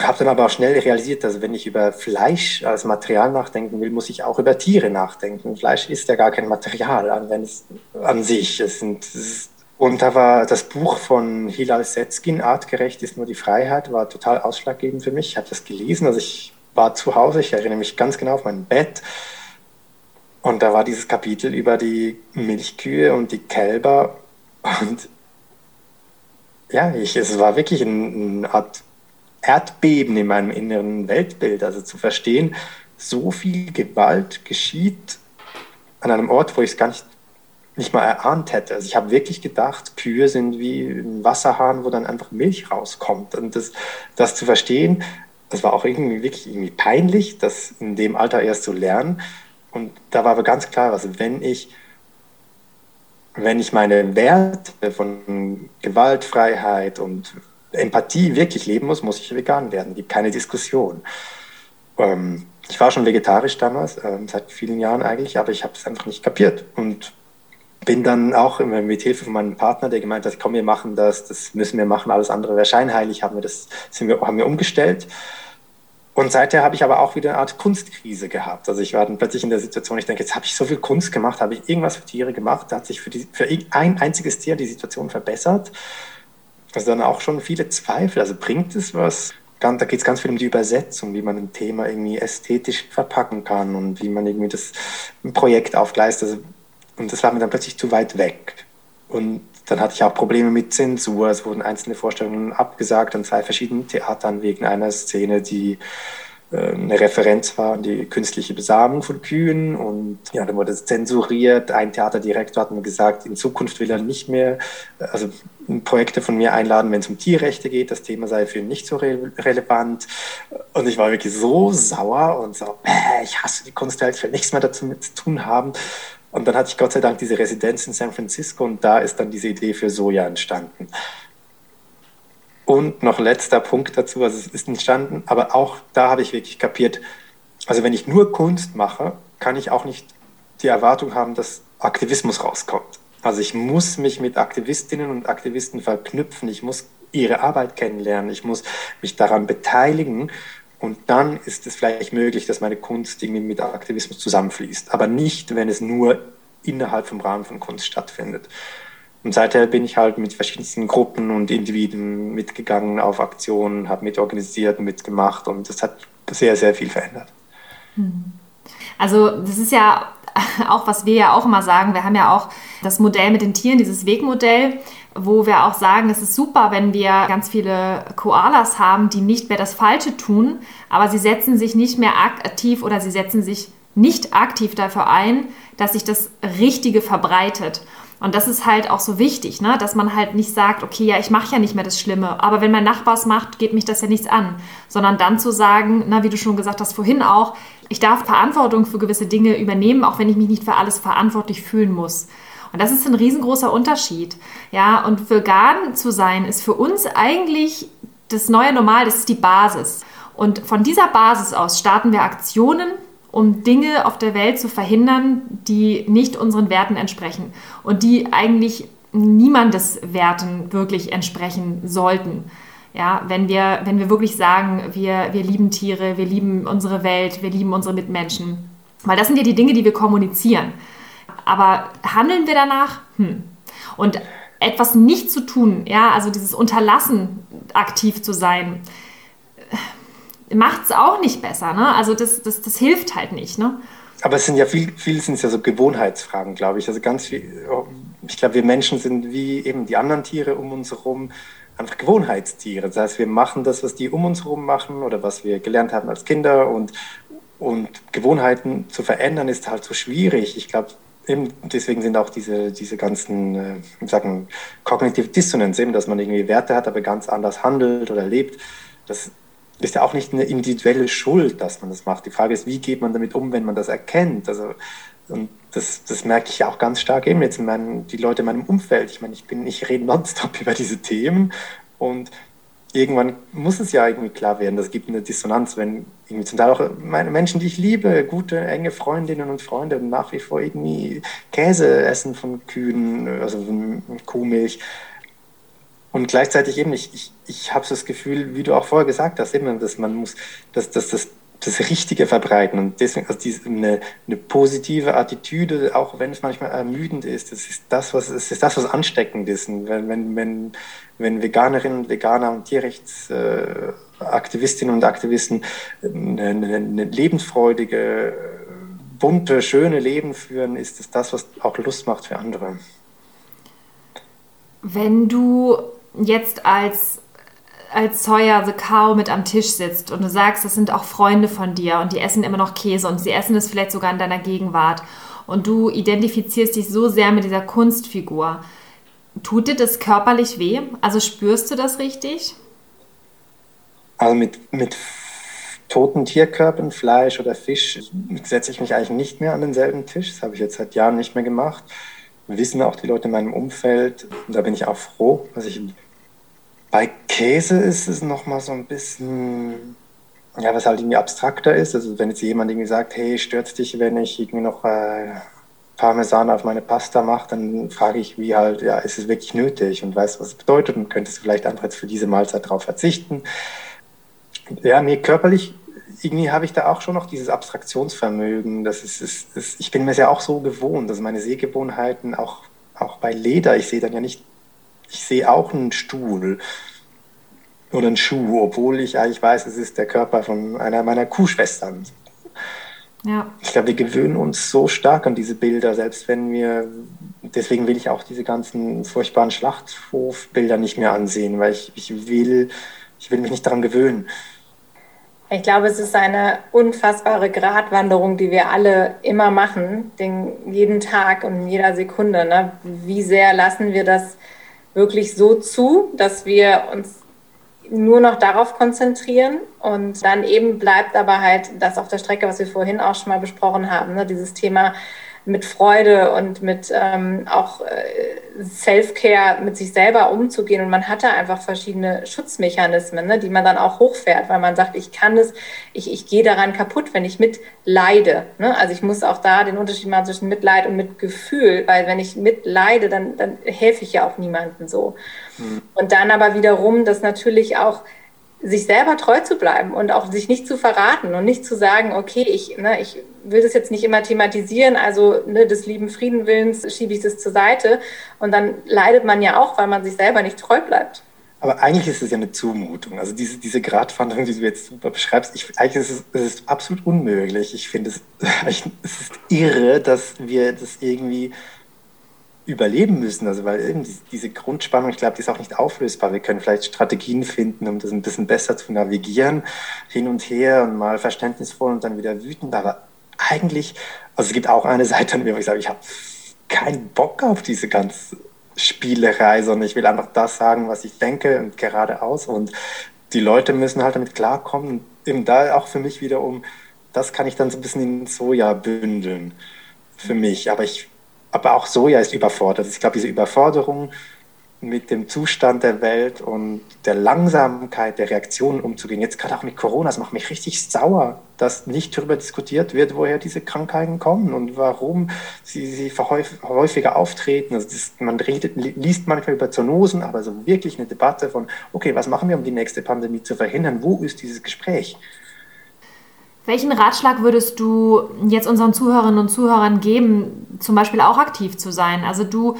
habe dann aber auch schnell realisiert, dass wenn ich über Fleisch als Material nachdenken will, muss ich auch über Tiere nachdenken. Fleisch ist ja gar kein Material an, wenn es, an sich. Es, sind, es ist und da war das Buch von Hilal Setzkin, Artgerecht ist nur die Freiheit, war total ausschlaggebend für mich. Ich habe das gelesen, also ich war zu Hause, ich erinnere mich ganz genau auf mein Bett. Und da war dieses Kapitel über die Milchkühe und die Kälber. Und ja, ich, es war wirklich eine Art Erdbeben in meinem inneren Weltbild. Also zu verstehen, so viel Gewalt geschieht an einem Ort, wo ich es gar nicht nicht mal erahnt hätte. Also ich habe wirklich gedacht, Kühe sind wie ein Wasserhahn, wo dann einfach Milch rauskommt. Und das, das zu verstehen, das war auch irgendwie wirklich irgendwie peinlich, das in dem Alter erst zu lernen. Und da war aber ganz klar, also wenn ich, wenn ich meine Werte von Gewaltfreiheit und Empathie wirklich leben muss, muss ich vegan werden. Gibt keine Diskussion. Ähm, ich war schon vegetarisch damals, äh, seit vielen Jahren eigentlich, aber ich habe es einfach nicht kapiert. Und bin dann auch mit Hilfe von meinem Partner, der gemeint hat, komm, wir machen das, das müssen wir machen, alles andere wäre scheinheilig, haben wir das, sind wir, haben wir umgestellt. Und seither habe ich aber auch wieder eine Art Kunstkrise gehabt. Also ich war dann plötzlich in der Situation, ich denke, jetzt habe ich so viel Kunst gemacht, habe ich irgendwas für Tiere gemacht, hat sich für, die, für ein einziges Tier die Situation verbessert. Also dann auch schon viele Zweifel. Also bringt es was? Da geht es ganz viel um die Übersetzung, wie man ein Thema irgendwie ästhetisch verpacken kann und wie man irgendwie das Projekt aufgleist. Also und das war mir dann plötzlich zu weit weg. Und dann hatte ich auch Probleme mit Zensur. Es wurden einzelne Vorstellungen abgesagt an zwei verschiedenen Theatern wegen einer Szene, die äh, eine Referenz war an die künstliche Besamung von Kühen und ja, dann wurde es zensuriert. Ein Theaterdirektor hat mir gesagt, in Zukunft will er nicht mehr also Projekte von mir einladen, wenn es um Tierrechte geht. Das Thema sei für ihn nicht so re relevant. Und ich war wirklich so sauer und so, ich hasse die Kunstwelt, ich will nichts mehr dazu zu tun haben. Und dann hatte ich Gott sei Dank diese Residenz in San Francisco und da ist dann diese Idee für Soja entstanden. Und noch letzter Punkt dazu, also es ist entstanden, aber auch da habe ich wirklich kapiert, also wenn ich nur Kunst mache, kann ich auch nicht die Erwartung haben, dass Aktivismus rauskommt. Also ich muss mich mit Aktivistinnen und Aktivisten verknüpfen, ich muss ihre Arbeit kennenlernen, ich muss mich daran beteiligen und dann ist es vielleicht möglich, dass meine Kunst irgendwie mit Aktivismus zusammenfließt, aber nicht, wenn es nur innerhalb vom Rahmen von Kunst stattfindet. Und seither bin ich halt mit verschiedensten Gruppen und Individuen mitgegangen auf Aktionen, habe mitorganisiert, mitgemacht und das hat sehr, sehr viel verändert. Hm. Also das ist ja auch, was wir ja auch immer sagen, wir haben ja auch das Modell mit den Tieren, dieses Wegmodell, wo wir auch sagen, es ist super, wenn wir ganz viele Koalas haben, die nicht mehr das Falsche tun, aber sie setzen sich nicht mehr aktiv oder sie setzen sich nicht aktiv dafür ein, dass sich das Richtige verbreitet. Und das ist halt auch so wichtig, ne? dass man halt nicht sagt, okay, ja, ich mache ja nicht mehr das Schlimme, aber wenn mein Nachbar es macht, geht mich das ja nichts an. Sondern dann zu sagen, na, wie du schon gesagt hast vorhin auch, ich darf Verantwortung für gewisse Dinge übernehmen, auch wenn ich mich nicht für alles verantwortlich fühlen muss. Und das ist ein riesengroßer Unterschied. Ja, und vegan zu sein ist für uns eigentlich das neue Normal, das ist die Basis. Und von dieser Basis aus starten wir Aktionen, um Dinge auf der Welt zu verhindern, die nicht unseren Werten entsprechen und die eigentlich niemandes Werten wirklich entsprechen sollten. Ja, wenn wir, wenn wir wirklich sagen, wir, wir lieben Tiere, wir lieben unsere Welt, wir lieben unsere Mitmenschen. Weil das sind ja die Dinge, die wir kommunizieren. Aber handeln wir danach? Hm. Und etwas nicht zu tun, ja, also dieses Unterlassen, aktiv zu sein, macht es auch nicht besser. Ne? Also das, das, das hilft halt nicht. Ne? Aber es sind ja viel, viel sind ja so Gewohnheitsfragen, glaube ich. Also ganz viel, ich glaube, wir Menschen sind wie eben die anderen Tiere um uns herum einfach Gewohnheitstiere. Das heißt, wir machen das, was die um uns herum machen oder was wir gelernt haben als Kinder und, und Gewohnheiten zu verändern ist halt so schwierig. Ich glaube, deswegen sind auch diese, diese ganzen, äh, sagen, Cognitive Dissonance, eben, dass man irgendwie Werte hat, aber ganz anders handelt oder lebt. Das ist ja auch nicht eine individuelle Schuld, dass man das macht. Die Frage ist, wie geht man damit um, wenn man das erkennt? Also, und das, das merke ich auch ganz stark eben jetzt in meinen, die Leute in meinem Umfeld. Ich meine, ich bin, ich rede nonstop über diese Themen und irgendwann muss es ja irgendwie klar werden, das gibt eine Dissonanz, wenn irgendwie zum Teil auch meine Menschen, die ich liebe, gute, enge Freundinnen und Freunde nach wie vor irgendwie Käse essen von Kühen, also Kuhmilch und gleichzeitig eben, ich, ich, ich habe so das Gefühl, wie du auch vorher gesagt hast, eben, dass man muss, dass, dass das, das Richtige verbreiten und deswegen also diese, eine, eine positive Attitüde, auch wenn es manchmal ermüdend ist, das ist das, was es ist das, was ansteckend ist. Und wenn, wenn, wenn, wenn Veganerinnen und Veganer und Tierrechtsaktivistinnen und Aktivisten eine, eine, eine lebensfreudige, bunte, schöne Leben führen, ist es das, was auch Lust macht für andere. Wenn du jetzt als als Sawyer the Cow mit am Tisch sitzt und du sagst, das sind auch Freunde von dir und die essen immer noch Käse und sie essen es vielleicht sogar in deiner Gegenwart und du identifizierst dich so sehr mit dieser Kunstfigur, tut dir das körperlich weh? Also spürst du das richtig? Also mit, mit toten Tierkörpern, Fleisch oder Fisch, setze ich mich eigentlich nicht mehr an denselben Tisch. Das habe ich jetzt seit Jahren nicht mehr gemacht wissen auch die Leute in meinem Umfeld. Und da bin ich auch froh, dass ich. Bei Käse ist es nochmal so ein bisschen, ja, was halt irgendwie abstrakter ist. Also wenn jetzt jemand irgendwie sagt, hey, stört dich, wenn ich irgendwie noch äh, Parmesan auf meine Pasta mache, dann frage ich, wie halt, ja, ist es wirklich nötig und weißt, was es bedeutet und könntest du vielleicht einfach jetzt für diese Mahlzeit darauf verzichten. Ja, nee, körperlich irgendwie habe ich da auch schon noch dieses Abstraktionsvermögen. Das ist, ist, ist, ich bin mir ja auch so gewohnt, dass meine Sehgewohnheiten auch, auch bei Leder, ich sehe dann ja nicht, ich sehe auch einen Stuhl oder einen Schuh, obwohl ich eigentlich weiß, es ist der Körper von einer meiner Kuhschwestern. Ja. Ich glaube, wir gewöhnen uns so stark an diese Bilder, selbst wenn wir, deswegen will ich auch diese ganzen furchtbaren Schlachthofbilder nicht mehr ansehen, weil ich, ich will, ich will mich nicht daran gewöhnen. Ich glaube, es ist eine unfassbare Gratwanderung, die wir alle immer machen, den, jeden Tag und in jeder Sekunde. Ne? Wie sehr lassen wir das wirklich so zu, dass wir uns nur noch darauf konzentrieren und dann eben bleibt aber halt das auf der Strecke, was wir vorhin auch schon mal besprochen haben, ne? dieses Thema mit Freude und mit ähm, auch äh, Self-Care mit sich selber umzugehen. Und man hat da einfach verschiedene Schutzmechanismen, ne, die man dann auch hochfährt, weil man sagt, ich kann es, ich, ich gehe daran kaputt, wenn ich mitleide. Ne? Also ich muss auch da den Unterschied machen zwischen Mitleid und Mitgefühl, weil wenn ich mitleide, dann, dann helfe ich ja auch niemandem so. Mhm. Und dann aber wiederum, dass natürlich auch sich selber treu zu bleiben und auch sich nicht zu verraten und nicht zu sagen, okay, ich, ne, ich will das jetzt nicht immer thematisieren, also ne, des lieben Friedenwillens schiebe ich das zur Seite und dann leidet man ja auch, weil man sich selber nicht treu bleibt. Aber eigentlich ist es ja eine Zumutung. Also diese, diese Gratwanderung, die du jetzt beschreibst, ich, eigentlich ist es, es ist absolut unmöglich. Ich finde es, es ist irre, dass wir das irgendwie überleben müssen. Also weil eben diese Grundspannung, ich glaube, die ist auch nicht auflösbar. Wir können vielleicht Strategien finden, um das ein bisschen besser zu navigieren, hin und her und mal verständnisvoll und dann wieder wütend. Aber eigentlich, also es gibt auch eine Seite an mir, wo ich sage, ich habe keinen Bock auf diese ganze Spielerei, sondern ich will einfach das sagen, was ich denke und geradeaus. Und die Leute müssen halt damit klarkommen. eben da auch für mich wiederum, das kann ich dann so ein bisschen in Soja bündeln für mich. Aber ich aber auch Soja ist überfordert. Ich glaube, diese Überforderung mit dem Zustand der Welt und der Langsamkeit der Reaktionen umzugehen, jetzt gerade auch mit Corona, das macht mich richtig sauer, dass nicht darüber diskutiert wird, woher diese Krankheiten kommen und warum sie, sie häufiger auftreten. Also das, man redet, liest manchmal über Zoonosen, aber so wirklich eine Debatte von, okay, was machen wir, um die nächste Pandemie zu verhindern? Wo ist dieses Gespräch? Welchen Ratschlag würdest du jetzt unseren Zuhörerinnen und Zuhörern geben, zum Beispiel auch aktiv zu sein? Also du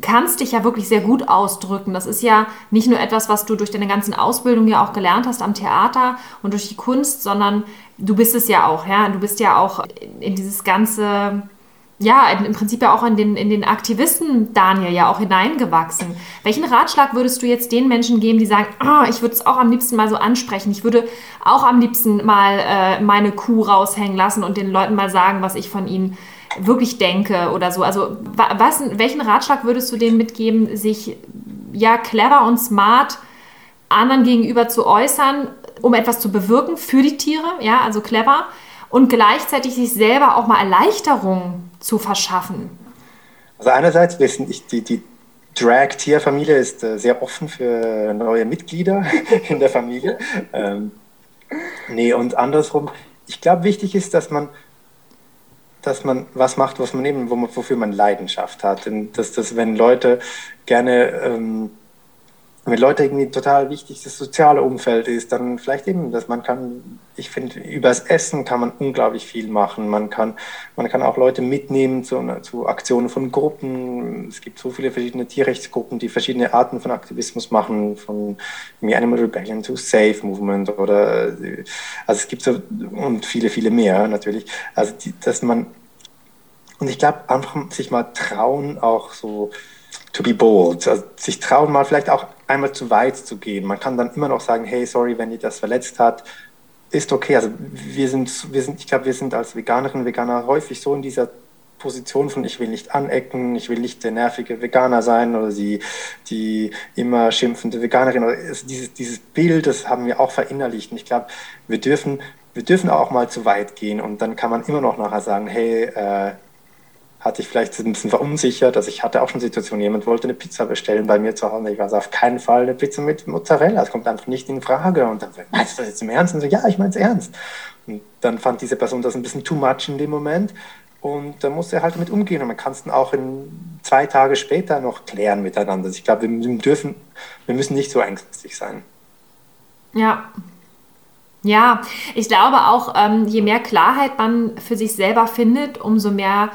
kannst dich ja wirklich sehr gut ausdrücken. Das ist ja nicht nur etwas, was du durch deine ganzen Ausbildungen ja auch gelernt hast am Theater und durch die Kunst, sondern du bist es ja auch. Ja? Du bist ja auch in dieses ganze ja, im Prinzip ja auch in den, in den Aktivisten Daniel ja auch hineingewachsen. Welchen Ratschlag würdest du jetzt den Menschen geben, die sagen, oh, ich würde es auch am liebsten mal so ansprechen, ich würde auch am liebsten mal äh, meine Kuh raushängen lassen und den Leuten mal sagen, was ich von ihnen wirklich denke oder so. Also was, welchen Ratschlag würdest du denen mitgeben, sich ja clever und smart anderen gegenüber zu äußern, um etwas zu bewirken für die Tiere, ja, also clever und gleichzeitig sich selber auch mal Erleichterung zu verschaffen? Also einerseits wissen ich, die, die Drag-Tier-Familie ist äh, sehr offen für neue Mitglieder in der Familie. Ähm, nee, und andersrum, ich glaube, wichtig ist, dass man dass man was macht, was man eben, wofür man Leidenschaft hat. Und dass das, wenn Leute gerne ähm, wenn Leute irgendwie total wichtig das soziale Umfeld ist, dann vielleicht eben, dass man kann, ich finde, übers Essen kann man unglaublich viel machen. Man kann, man kann auch Leute mitnehmen zu, zu Aktionen von Gruppen. Es gibt so viele verschiedene Tierrechtsgruppen, die verschiedene Arten von Aktivismus machen, von Animal Rebellion to Safe Movement oder, also es gibt so, und viele, viele mehr natürlich. Also, die, dass man, und ich glaube, einfach sich mal trauen, auch so, to be bold, also sich trauen, mal vielleicht auch einmal zu weit zu gehen. Man kann dann immer noch sagen, hey, sorry, wenn ihr das verletzt hat, ist okay. Also wir sind, wir sind, ich glaube, wir sind als Veganerinnen und Veganer häufig so in dieser Position von ich will nicht anecken, ich will nicht der nervige Veganer sein oder die, die immer schimpfende Veganerin. Also dieses, dieses Bild, das haben wir auch verinnerlicht. Und ich glaube, wir dürfen, wir dürfen auch mal zu weit gehen und dann kann man immer noch nachher sagen, hey, äh, hatte ich vielleicht ein bisschen verunsichert. Also ich hatte auch schon Situationen, jemand wollte eine Pizza bestellen bei mir zu Hause. Ich war so auf keinen Fall eine Pizza mit Mozzarella. Das kommt einfach nicht in Frage. Und dann, meinst du das jetzt im Ernst? Und so, ja, ich meine es ernst. Und dann fand diese Person das ein bisschen too much in dem Moment. Und da musste er halt damit umgehen. Und man kann es dann auch in zwei Tage später noch klären miteinander. Also ich glaube, wir dürfen, wir müssen nicht so ängstlich sein. Ja, ja, ich glaube auch, ähm, je mehr Klarheit man für sich selber findet, umso mehr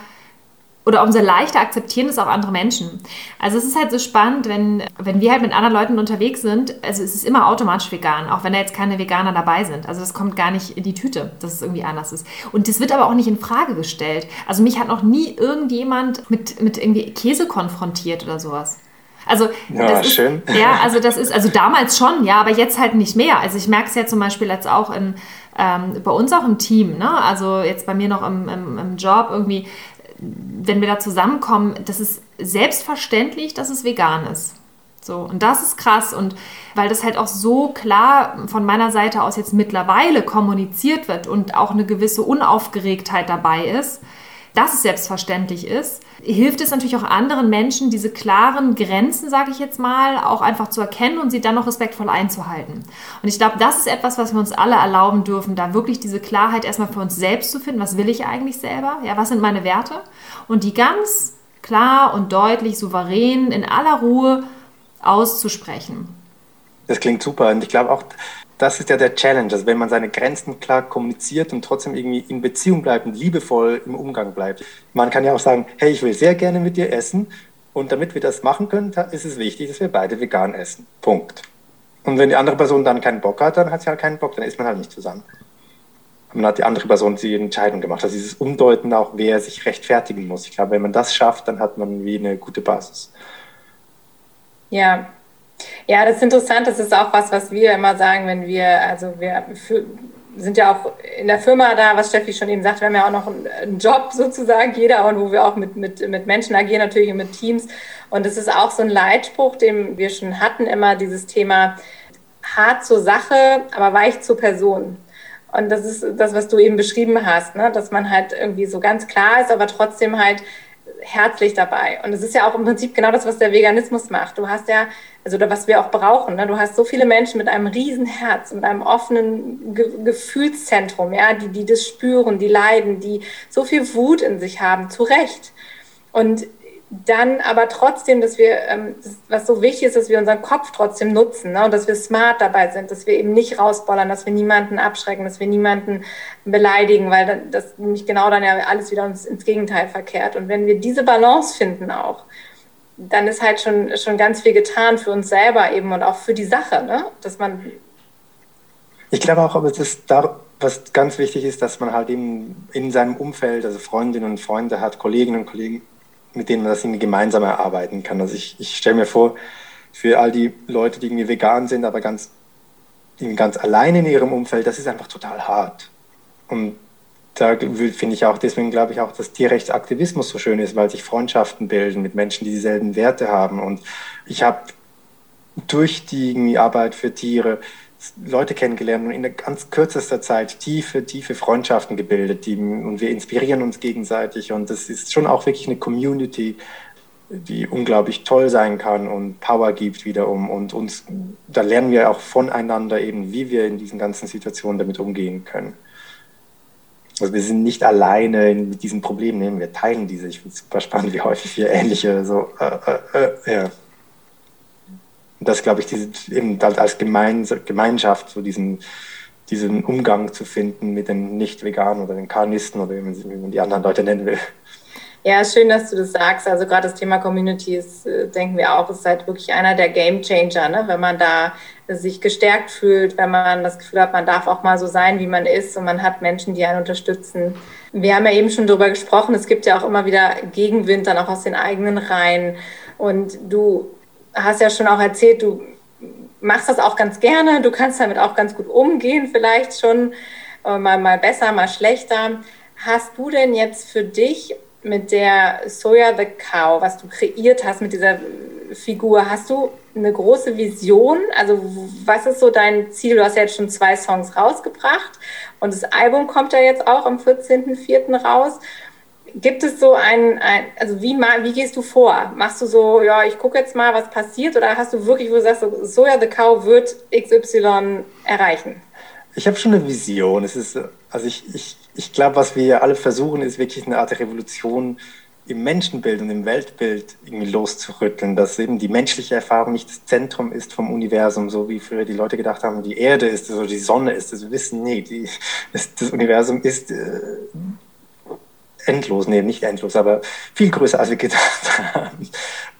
oder umso leichter akzeptieren es auch andere Menschen. Also es ist halt so spannend, wenn, wenn wir halt mit anderen Leuten unterwegs sind, also es ist immer automatisch vegan, auch wenn da jetzt keine Veganer dabei sind. Also das kommt gar nicht in die Tüte, dass es irgendwie anders ist. Und das wird aber auch nicht in Frage gestellt. Also mich hat noch nie irgendjemand mit, mit irgendwie Käse konfrontiert oder sowas. Also ja, schön. Ist, ja, also das ist, also damals schon, ja, aber jetzt halt nicht mehr. Also ich merke es ja zum Beispiel jetzt auch in, ähm, bei uns auch im Team, ne? Also jetzt bei mir noch im, im, im Job irgendwie, wenn wir da zusammenkommen, das ist selbstverständlich, dass es vegan ist. So, und das ist krass. Und weil das halt auch so klar von meiner Seite aus jetzt mittlerweile kommuniziert wird und auch eine gewisse Unaufgeregtheit dabei ist, dass es selbstverständlich ist, hilft es natürlich auch anderen Menschen, diese klaren Grenzen, sage ich jetzt mal, auch einfach zu erkennen und sie dann noch respektvoll einzuhalten. Und ich glaube, das ist etwas, was wir uns alle erlauben dürfen, da wirklich diese Klarheit erstmal für uns selbst zu finden. Was will ich eigentlich selber? Ja, was sind meine Werte? Und die ganz klar und deutlich, souverän, in aller Ruhe auszusprechen. Das klingt super. Und ich glaube auch, das ist ja der Challenge. Also wenn man seine Grenzen klar kommuniziert und trotzdem irgendwie in Beziehung bleibt und liebevoll im Umgang bleibt. Man kann ja auch sagen, hey, ich will sehr gerne mit dir essen. Und damit wir das machen können, ist es wichtig, dass wir beide vegan essen. Punkt. Und wenn die andere Person dann keinen Bock hat, dann hat sie halt keinen Bock, dann ist man halt nicht zusammen. Man hat die andere Person die Entscheidung gemacht. Also dieses Umdeuten auch, wer sich rechtfertigen muss. Ich glaube, wenn man das schafft, dann hat man wie eine gute Basis. Ja, ja, das ist interessant. Das ist auch was, was wir immer sagen, wenn wir, also wir sind ja auch in der Firma da, was Steffi schon eben sagt, wir haben ja auch noch einen Job sozusagen, jeder, und wo wir auch mit, mit, mit Menschen agieren, natürlich mit Teams. Und es ist auch so ein Leitspruch, den wir schon hatten, immer dieses Thema hart zur Sache, aber weich zur Person. Und das ist das, was du eben beschrieben hast, ne? dass man halt irgendwie so ganz klar ist, aber trotzdem halt herzlich dabei. Und es ist ja auch im Prinzip genau das, was der Veganismus macht. Du hast ja, also was wir auch brauchen, ne? du hast so viele Menschen mit einem riesen Herz, mit einem offenen Ge Gefühlszentrum, ja, die, die das spüren, die leiden, die so viel Wut in sich haben, zu Recht. Und dann aber trotzdem, dass wir, ähm, was so wichtig ist, dass wir unseren Kopf trotzdem nutzen ne? und dass wir smart dabei sind, dass wir eben nicht rausbollern, dass wir niemanden abschrecken, dass wir niemanden beleidigen, weil das nämlich genau dann ja alles wieder uns ins Gegenteil verkehrt. Und wenn wir diese Balance finden auch, dann ist halt schon, schon ganz viel getan für uns selber eben und auch für die Sache, ne? dass man. Ich glaube auch, aber es ist da, was ganz wichtig ist, dass man halt eben in seinem Umfeld, also Freundinnen und Freunde hat, Kolleginnen und Kollegen, mit denen man das irgendwie gemeinsam erarbeiten kann. Also ich, ich stelle mir vor, für all die Leute, die irgendwie vegan sind, aber ganz, ganz allein in ihrem Umfeld, das ist einfach total hart. Und da finde ich auch, deswegen glaube ich auch, dass Tierrechtsaktivismus so schön ist, weil sich Freundschaften bilden mit Menschen, die dieselben Werte haben. Und ich habe durch die Arbeit für Tiere Leute kennengelernt und in ganz kürzester Zeit tiefe, tiefe Freundschaften gebildet. Die, und wir inspirieren uns gegenseitig. Und das ist schon auch wirklich eine Community, die unglaublich toll sein kann und Power gibt wiederum. Und uns, da lernen wir auch voneinander eben, wie wir in diesen ganzen Situationen damit umgehen können. Also wir sind nicht alleine mit diesen Problemen, wir teilen diese. Ich finde es super spannend, wie häufig wir ähnliche so, äh, äh, äh, ja und das, glaube ich, diese, eben als Gemein Gemeinschaft, so diesen, diesen Umgang zu finden mit den Nicht-Veganen oder den Karnisten oder wie man, wie man die anderen Leute nennen will. Ja, schön, dass du das sagst. Also gerade das Thema Community ist, äh, denken wir auch, ist halt wirklich einer der Game Changer, ne? wenn man da sich gestärkt fühlt, wenn man das Gefühl hat, man darf auch mal so sein, wie man ist und man hat Menschen, die einen unterstützen. Wir haben ja eben schon darüber gesprochen, es gibt ja auch immer wieder Gegenwind dann auch aus den eigenen Reihen. Und du hast ja schon auch erzählt, du machst das auch ganz gerne, du kannst damit auch ganz gut umgehen, vielleicht schon äh, mal, mal besser, mal schlechter. Hast du denn jetzt für dich mit der Soya the Cow, was du kreiert hast mit dieser Figur, hast du eine große Vision? Also was ist so dein Ziel? Du hast ja jetzt schon zwei Songs rausgebracht und das Album kommt ja jetzt auch am 14.04. raus. Gibt es so ein, ein also wie, wie gehst du vor? Machst du so, ja, ich gucke jetzt mal, was passiert, oder hast du wirklich, wo du sagst, so, Soja the Cow wird XY erreichen? Ich habe schon eine Vision. Es ist, also ich, ich, ich glaube, was wir alle versuchen, ist wirklich eine Art Revolution im Menschenbild und im Weltbild irgendwie loszurütteln, dass eben die menschliche Erfahrung nicht das Zentrum ist vom Universum, so wie früher die Leute gedacht haben, die Erde ist es oder die Sonne ist es. Wir wissen, nee, die, das, das Universum ist äh, endlos, nee, nicht endlos, aber viel größer, als wir gedacht haben.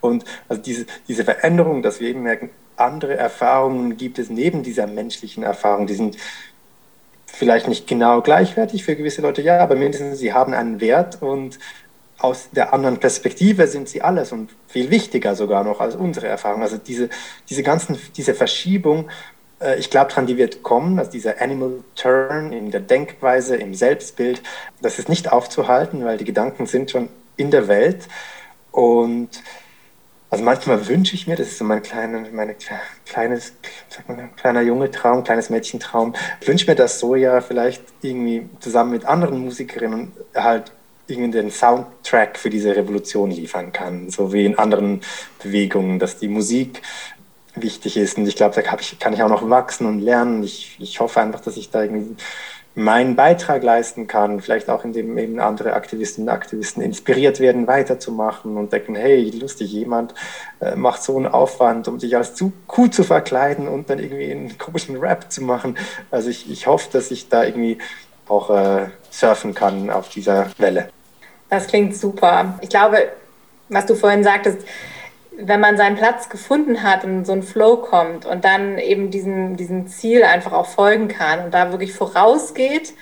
Und also diese, diese Veränderung, dass wir eben merken, andere Erfahrungen gibt es neben dieser menschlichen Erfahrung, die sind vielleicht nicht genau gleichwertig für gewisse Leute, ja, aber mindestens sie haben einen Wert und aus der anderen Perspektive sind sie alles und viel wichtiger sogar noch als unsere Erfahrung. Also diese, diese ganzen, diese Verschiebung, ich glaube dran, die wird kommen, also dieser Animal Turn in der Denkweise, im Selbstbild, das ist nicht aufzuhalten, weil die Gedanken sind schon in der Welt. Und also manchmal wünsche ich mir, das ist so mein kleiner, meine kleines, sag mal, kleiner junge Traum, kleines Mädchentraum, ich wünsche mir, dass Soja vielleicht irgendwie zusammen mit anderen Musikerinnen halt irgendwie den Soundtrack für diese Revolution liefern kann, so wie in anderen Bewegungen, dass die Musik wichtig ist. Und ich glaube, da ich, kann ich auch noch wachsen und lernen. Ich, ich hoffe einfach, dass ich da irgendwie meinen Beitrag leisten kann, vielleicht auch indem eben andere Aktivistinnen und Aktivisten inspiriert werden, weiterzumachen und denken, hey, lustig, jemand äh, macht so einen Aufwand, um sich als zu cool zu verkleiden und dann irgendwie einen komischen Rap zu machen. Also ich, ich hoffe, dass ich da irgendwie auch äh, surfen kann auf dieser Welle. Das klingt super. Ich glaube, was du vorhin sagtest, wenn man seinen Platz gefunden hat und so ein Flow kommt und dann eben diesem, diesem Ziel einfach auch folgen kann und da wirklich vorausgeht,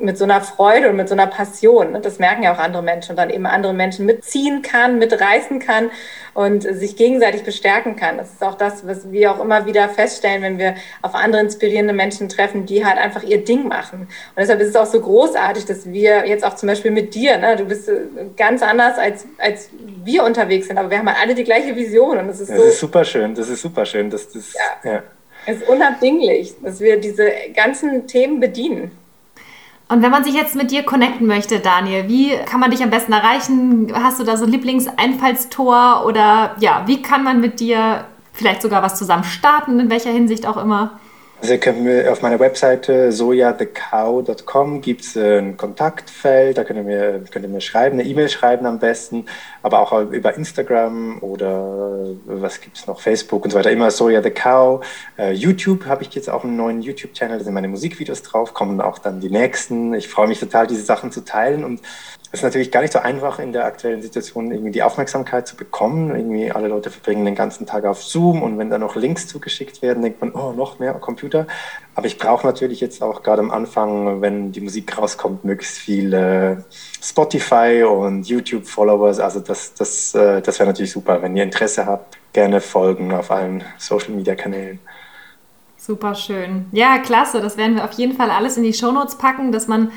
mit so einer Freude und mit so einer Passion. Ne? Das merken ja auch andere Menschen und dann eben andere Menschen mitziehen kann, mitreißen kann und sich gegenseitig bestärken kann. Das ist auch das, was wir auch immer wieder feststellen, wenn wir auf andere inspirierende Menschen treffen, die halt einfach ihr Ding machen. Und deshalb ist es auch so großartig, dass wir jetzt auch zum Beispiel mit dir, ne, du bist äh, ganz anders als, als wir unterwegs sind, aber wir haben halt alle die gleiche Vision und das ist das so. Ist super schön, das ist super schön, dass das, ja. ja. Es ist unabdinglich, dass wir diese ganzen Themen bedienen. Und wenn man sich jetzt mit dir connecten möchte, Daniel, wie kann man dich am besten erreichen? Hast du da so ein Lieblingseinfallstor oder ja, wie kann man mit dir vielleicht sogar was zusammen starten, in welcher Hinsicht auch immer? Also können wir auf meiner Webseite sojathecow.com gibt es ein Kontaktfeld, da könnt ihr mir, könnt ihr mir schreiben, eine E-Mail schreiben am besten, aber auch über Instagram oder was gibt es noch, Facebook und so weiter, immer Soja the Cow. Uh, YouTube habe ich jetzt auch einen neuen YouTube-Channel, da sind meine Musikvideos drauf, kommen auch dann die nächsten. Ich freue mich total, diese Sachen zu teilen und es ist natürlich gar nicht so einfach in der aktuellen Situation irgendwie die Aufmerksamkeit zu bekommen. Irgendwie alle Leute verbringen den ganzen Tag auf Zoom und wenn da noch Links zugeschickt werden, denkt man, oh, noch mehr Computer. Aber ich brauche natürlich jetzt auch gerade am Anfang, wenn die Musik rauskommt, möglichst viele Spotify und YouTube-Followers. Also das, das, äh, das wäre natürlich super. Wenn ihr Interesse habt, gerne folgen auf allen Social-Media-Kanälen. Super schön. Ja, klasse. Das werden wir auf jeden Fall alles in die Shownotes packen, dass man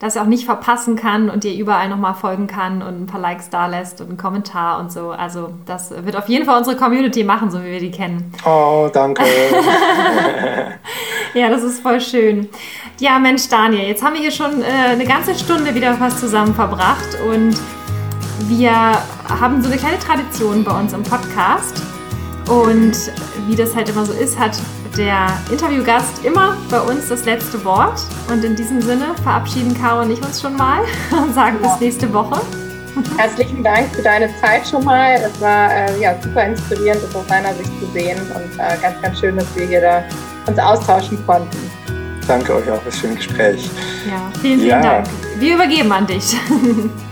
das auch nicht verpassen kann und dir überall nochmal folgen kann und ein paar Likes da lässt und einen Kommentar und so. Also das wird auf jeden Fall unsere Community machen, so wie wir die kennen. Oh, danke. ja, das ist voll schön. Ja, Mensch, Daniel, jetzt haben wir hier schon äh, eine ganze Stunde wieder fast zusammen verbracht und wir haben so eine kleine Tradition bei uns im Podcast. Und wie das halt immer so ist, hat der Interviewgast immer bei uns das letzte Wort. Und in diesem Sinne verabschieden Caro und ich uns schon mal und sagen bis nächste Woche. Herzlichen Dank für deine Zeit schon mal. Es war äh, ja, super inspirierend, das aus deiner Sicht zu sehen und äh, ganz, ganz schön, dass wir hier da uns austauschen konnten. Danke euch auch für das schöne Gespräch. Ja, vielen, vielen ja. Dank. Wir übergeben an dich.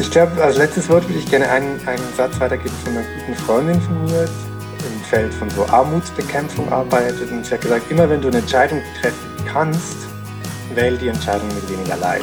Ich glaube, als letztes Wort würde ich gerne einen, einen Satz weitergeben von einer guten Freundin von mir, im Feld von so Armutsbekämpfung arbeitet. Und sie hat gesagt, immer wenn du eine Entscheidung treffen kannst, wähl die Entscheidung mit weniger Leid.